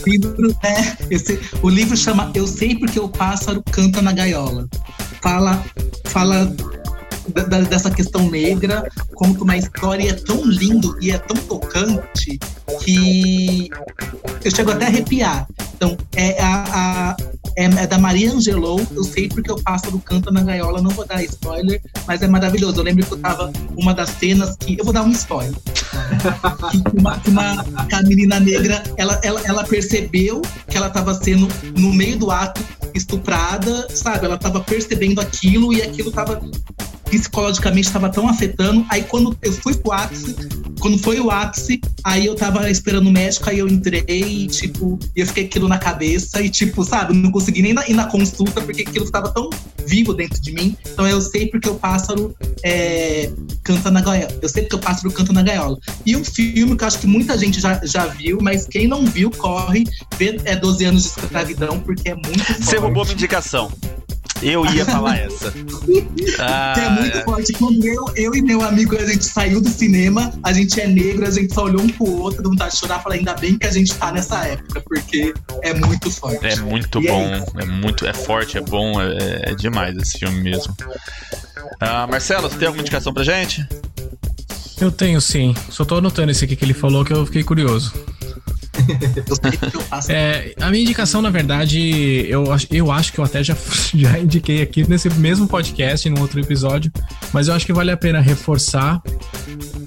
livro, né? Esse, o livro chama Eu Sei Porque o Pássaro Canta na Gaiola. Fala, fala da, dessa questão negra, que uma história é tão lindo e é tão tocante que eu chego até a arrepiar. Então, é, a, a é, é, da Maria Angelou, eu sei porque o pássaro canta na gaiola, não vou dar spoiler, mas é maravilhoso. Eu lembro que eu tava uma das cenas que. Eu vou dar um spoiler. uma, que, uma, que a menina negra ela, ela, ela percebeu que ela tava sendo, no meio do ato, estuprada, sabe? Ela tava percebendo aquilo e aquilo tava psicologicamente estava tão afetando. Aí quando eu fui pro ápice, quando foi o ápice, aí eu tava esperando o médico, aí eu entrei e, tipo, eu fiquei aquilo na cabeça e, tipo, sabe, não consegui nem ir na consulta porque aquilo estava tão vivo dentro de mim. Então eu sei porque o pássaro é, canta na gaiola. Eu sei porque o pássaro canta na gaiola. E um filme que eu acho que muita gente já, já viu, mas quem não viu, corre, vê é 12 anos de escravidão, porque é muito forte. Você roubou minha indicação. Eu ia falar essa. Ah, é muito é. forte. Quando eu, eu e meu amigo, a gente saiu do cinema, a gente é negro, a gente só olhou um pro outro, não tá de chorar, falar ainda bem que a gente tá nessa época, porque é muito forte. É muito e bom, é, é, muito, é forte, é bom, é, é demais esse filme mesmo. Ah, Marcelo, você tem alguma indicação pra gente? Eu tenho sim. Só tô anotando esse aqui que ele falou que eu fiquei curioso. É, a minha indicação, na verdade, eu, eu acho que eu até já, já indiquei aqui nesse mesmo podcast, num outro episódio, mas eu acho que vale a pena reforçar.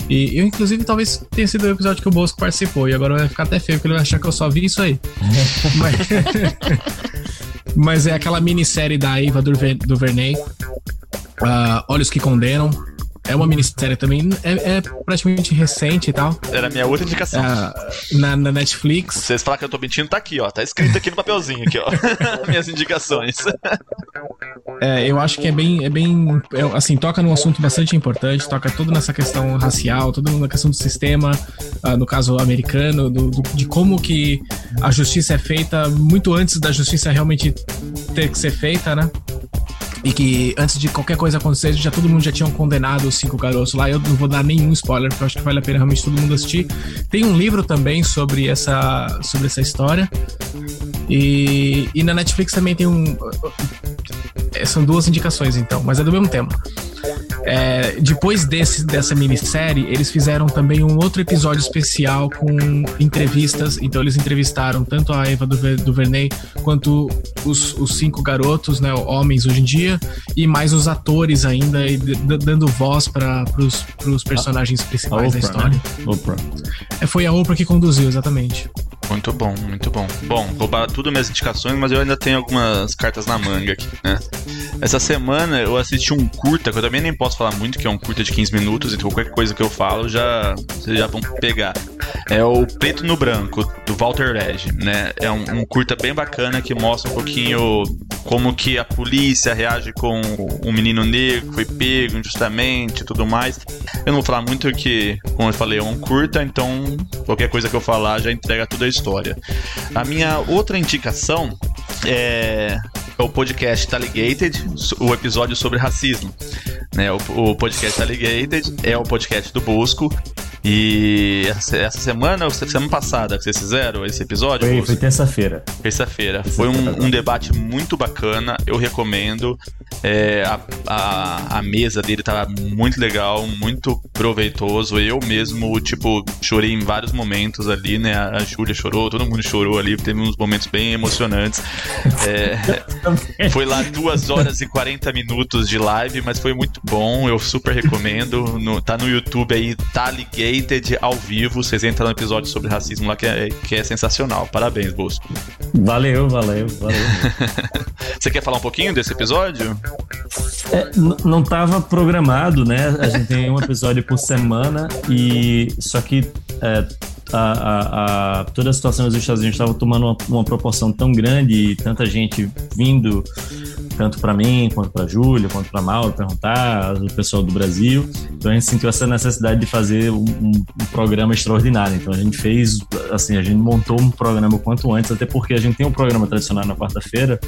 E eu, inclusive, talvez tenha sido o episódio que o Bosco participou, e agora vai ficar até feio, porque ele vai achar que eu só vi isso aí. mas, mas, é aquela minissérie da Eva Duvernay, uh, Olhos que Condenam. É uma minissérie também, é, é praticamente recente e tal. Era a minha outra indicação. É, na, na Netflix. Vocês falam que eu tô mentindo, tá aqui, ó. Tá escrito aqui no papelzinho, aqui, ó. Minhas indicações. É, eu acho que é bem, é bem, é, assim, toca num assunto bastante importante, toca tudo nessa questão racial, tudo na questão do sistema, uh, no caso americano, do, do, de como que a justiça é feita muito antes da justiça realmente ter que ser feita, né? E que antes de qualquer coisa acontecer, já todo mundo já tinha condenado cinco garotos lá. Eu não vou dar nenhum spoiler, porque eu acho que vale a pena realmente todo mundo assistir. Tem um livro também sobre essa, sobre essa história. E, e na Netflix também tem um. São duas indicações, então, mas é do mesmo tema. É, depois desse, dessa minissérie, eles fizeram também um outro episódio especial com entrevistas. Então, eles entrevistaram tanto a Eva DuVernay quanto os, os cinco garotos, né, homens hoje em dia, e mais os atores ainda, dando voz para os personagens principais Oprah, da história. Né? Oprah. É, foi a Oprah que conduziu, exatamente. Muito bom, muito bom. Bom, vou para tudo minhas indicações, mas eu ainda tenho algumas cartas na manga aqui, né? Essa semana eu assisti um curta, que eu também nem posso falar muito, que é um curta de 15 minutos, então qualquer coisa que eu falo já vocês já vão pegar. É o Preto no Branco, do Walter Reg, né? É um, um curta bem bacana que mostra um pouquinho como que a polícia reage com um menino negro que foi pego injustamente e tudo mais. Eu não vou falar muito que, como eu falei, é um curta, então qualquer coisa que eu falar já entrega toda a história. A minha outra indicação é o podcast Taligated, o episódio sobre racismo. Né, o, o podcast Taligated é o podcast do Bosco e essa, semana, ou semana passada que vocês fizeram esse episódio? Foi, foi terça-feira. Terça-feira. Foi um, um, debate muito bacana, eu recomendo. É, a, a, a, mesa dele tava muito legal, muito proveitoso. Eu mesmo, tipo, chorei em vários momentos ali, né? A Júlia chorou, todo mundo chorou ali, teve uns momentos bem emocionantes. É, foi lá duas horas e 40 minutos de live, mas foi muito bom, eu super recomendo. No, tá no YouTube aí, Taligate Rated ao vivo. Vocês entram no episódio sobre racismo lá que é, que é sensacional. Parabéns, Bosco. Valeu, valeu, valeu. Você quer falar um pouquinho desse episódio? É, não estava programado, né? A gente tem um episódio por semana e só que é, a, a, a, toda a situação nos Estados Unidos estava tomando uma, uma, proporção tão grande e tanta gente vindo tanto para mim, quanto para Júlia, quanto para Mauro, perguntar, o pessoal do Brasil. Então a gente sentiu essa necessidade de fazer um, um, programa extraordinário. Então a gente fez, assim, a gente montou um programa quanto antes, até porque a gente tem um programa tradicional na quarta-feira.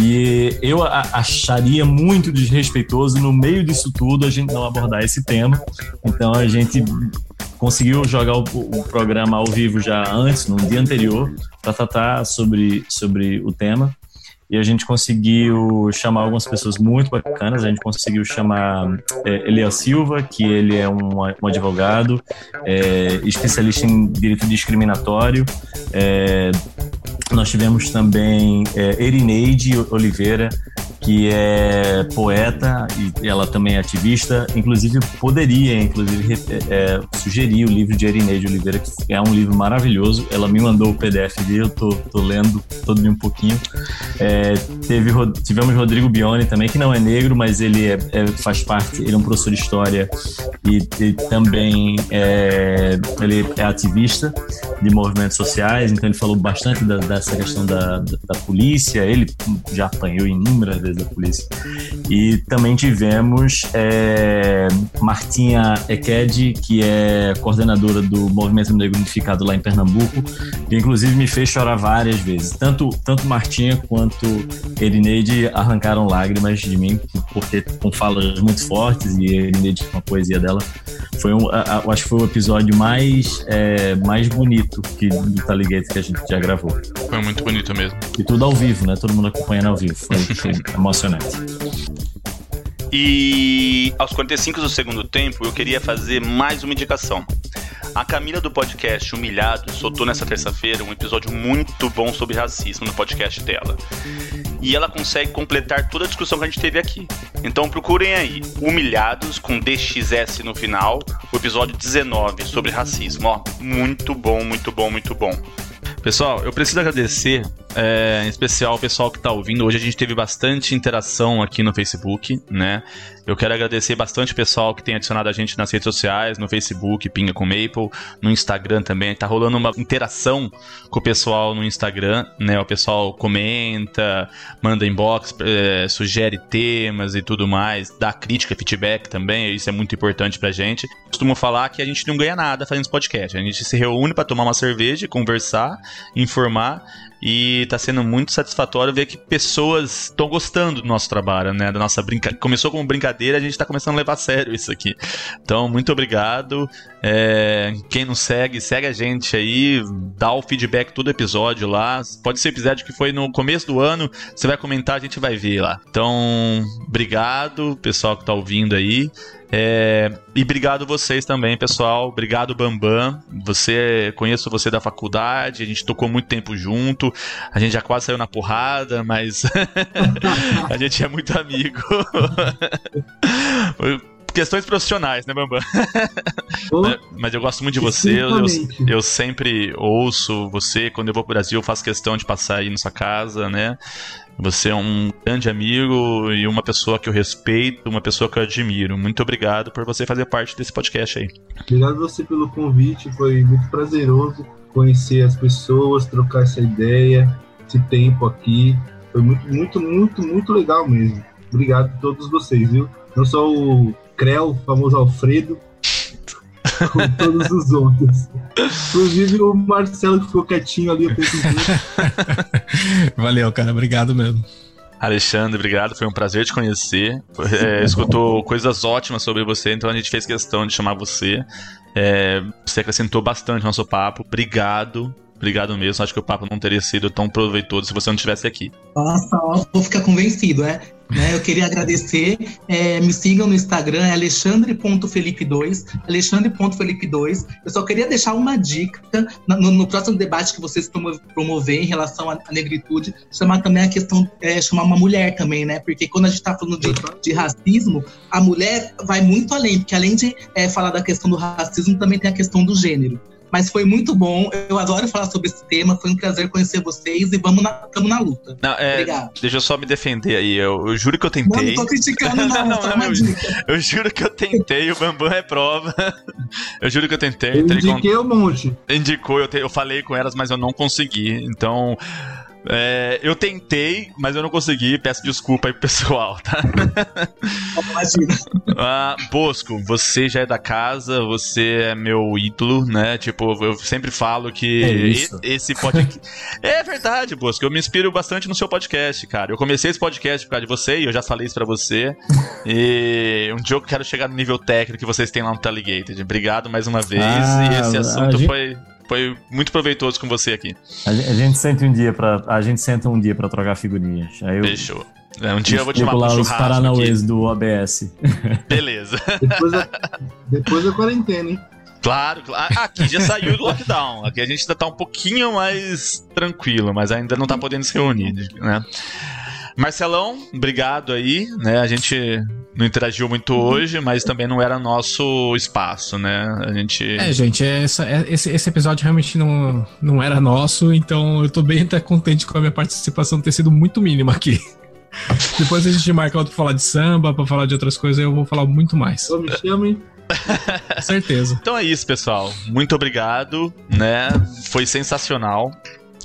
E eu acharia muito desrespeitoso no meio disso tudo a gente não abordar esse tema. Então a gente conseguiu jogar o, o programa ao vivo já antes, no dia anterior, para tratar sobre, sobre o tema e a gente conseguiu chamar algumas pessoas muito bacanas. A gente conseguiu chamar é, Eliel Silva, que ele é um, um advogado, é, especialista em direito discriminatório. É, nós tivemos também é, Erineide Oliveira, que é poeta e ela também é ativista. Inclusive, poderia inclusive é, sugerir o livro de Erineide Oliveira, que é um livro maravilhoso. Ela me mandou o PDF dele, eu tô, tô lendo todo um pouquinho. É, teve, tivemos Rodrigo Bione também, que não é negro, mas ele é, é, faz parte, ele é um professor de história e, e também é, ele é ativista de movimentos sociais, então ele falou bastante da, dessa questão da, da, da polícia, ele já apanhou inúmeras vezes da polícia. E também tivemos é, Martinha Eked, que é coordenadora do Movimento Negro Unificado lá em Pernambuco, que inclusive me fez chorar várias vezes. Tanto, tanto Martinha quanto Erineide arrancaram lágrimas de mim, porque com falas muito fortes, e Erineide, com a poesia dela, foi um, a, a, acho que foi o episódio mais, é, mais bonito que, do Taligate que a gente já gravou. Foi muito bonito mesmo. E tudo ao vivo, né? Todo mundo acompanhando ao vivo. Foi, foi emocionante. E aos 45 do segundo tempo, eu queria fazer mais uma indicação. A Camila do podcast Humilhado soltou nessa terça-feira um episódio muito bom sobre racismo no podcast dela. E ela consegue completar toda a discussão que a gente teve aqui. Então procurem aí, Humilhados com DXS no final, o episódio 19 sobre racismo. Ó, muito bom, muito bom, muito bom. Pessoal, eu preciso agradecer, é, em especial o pessoal que está ouvindo. Hoje a gente teve bastante interação aqui no Facebook, né? Eu quero agradecer bastante o pessoal que tem adicionado a gente nas redes sociais, no Facebook, Pinga com Maple, no Instagram também. Tá rolando uma interação com o pessoal no Instagram, né? O pessoal comenta, manda inbox, é, sugere temas e tudo mais, dá crítica, feedback também. Isso é muito importante pra gente. Costumo falar que a gente não ganha nada fazendo esse podcast. A gente se reúne para tomar uma cerveja, conversar, informar e tá sendo muito satisfatório ver que pessoas estão gostando do nosso trabalho, né? Da nossa brincadeira. Começou como brincadeira, a gente tá começando a levar a sério isso aqui. Então, muito obrigado. É... Quem não segue, segue a gente aí, dá o feedback todo episódio lá. Pode ser episódio que foi no começo do ano, você vai comentar, a gente vai ver lá. Então, obrigado, pessoal que tá ouvindo aí. É, e obrigado vocês também, pessoal. Obrigado, Bambam. Você conheço você da faculdade, a gente tocou muito tempo junto, a gente já quase saiu na porrada, mas a gente é muito amigo. Questões profissionais, né, Bambam? Oh, Mas eu gosto muito de você. Eu, eu, sempre ouço você. Quando eu vou pro Brasil, eu faço questão de passar aí na sua casa, né? Você é um grande amigo e uma pessoa que eu respeito, uma pessoa que eu admiro. Muito obrigado por você fazer parte desse podcast aí. Obrigado você pelo convite, foi muito prazeroso conhecer as pessoas, trocar essa ideia, esse tempo aqui. Foi muito, muito, muito, muito legal mesmo. Obrigado a todos vocês, viu? Não só o Creu, famoso Alfredo, como todos os outros. Inclusive o Marcelo que ficou quietinho ali. Valeu, cara. Obrigado mesmo. Alexandre, obrigado. Foi um prazer te conhecer. É, escutou coisas ótimas sobre você, então a gente fez questão de chamar você. É, você acrescentou bastante no nosso papo. Obrigado. Obrigado mesmo. Acho que o papo não teria sido tão proveitoso se você não estivesse aqui. Nossa, ó, vou ficar convencido, é. Né, eu queria agradecer. É, me sigam no Instagram, é alexandre.felipe2. Alexandre.felipe2. Eu só queria deixar uma dica no, no próximo debate que vocês promover em relação à, à negritude, chamar também a questão, é, chamar uma mulher também, né? Porque quando a gente está falando de, de, racismo, a mulher vai muito além, porque além de é, falar da questão do racismo, também tem a questão do gênero. Mas foi muito bom. Eu adoro falar sobre esse tema. Foi um prazer conhecer vocês e vamos na, tamo na luta. Não, é, Obrigado. Deixa eu só me defender aí. Eu, eu juro que eu tentei. Não, não tô criticando, não. não, não, não eu, eu, juro que eu tentei. O Bambam é prova. Eu juro que eu tentei. Eu indiquei um monte. Indicou, eu, te, eu falei com elas, mas eu não consegui. Então. É, eu tentei, mas eu não consegui. Peço desculpa aí pro pessoal, tá? Imagina. ah, Bosco, você já é da casa, você é meu ídolo, né? Tipo, eu sempre falo que é esse podcast. é verdade, Bosco. Eu me inspiro bastante no seu podcast, cara. Eu comecei esse podcast por causa de você e eu já falei isso pra você. E um dia eu quero chegar no nível técnico que vocês têm lá no Telegated. Obrigado mais uma vez. Ah, e esse assunto gente... foi foi muito proveitoso com você aqui. A, gente senta um dia para a gente senta um dia para trocar figurinhas. Aí eu, Fechou. É, um dia eu vou te chamar pro churrasco. os Paranauês do OBS. Beleza. Depois da, depois da quarentena, hein? Claro, claro. Aqui já saiu do lockdown. Aqui a gente ainda tá um pouquinho mais tranquilo, mas ainda não tá podendo se reunir, né? Marcelão, obrigado aí, né? A gente não interagiu muito hoje, mas também não era nosso espaço, né? A gente. É, gente, essa, é, esse, esse episódio realmente não, não era nosso, então eu tô bem até contente com a minha participação ter sido muito mínima aqui. Depois a gente marca outro pra falar de samba, pra falar de outras coisas, eu vou falar muito mais. Ô, me chamem. Certeza. Então é isso, pessoal. Muito obrigado, né? Foi sensacional.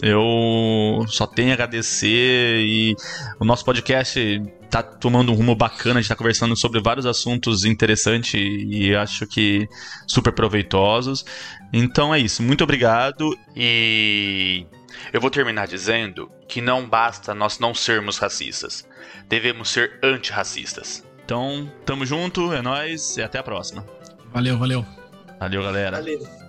Eu só tenho a agradecer e o nosso podcast tá tomando um rumo bacana, a gente tá conversando sobre vários assuntos interessantes e acho que super proveitosos. Então é isso, muito obrigado e eu vou terminar dizendo que não basta nós não sermos racistas, devemos ser antirracistas. Então, tamo junto, é nós e até a próxima. Valeu, valeu. Valeu, galera. Valeu.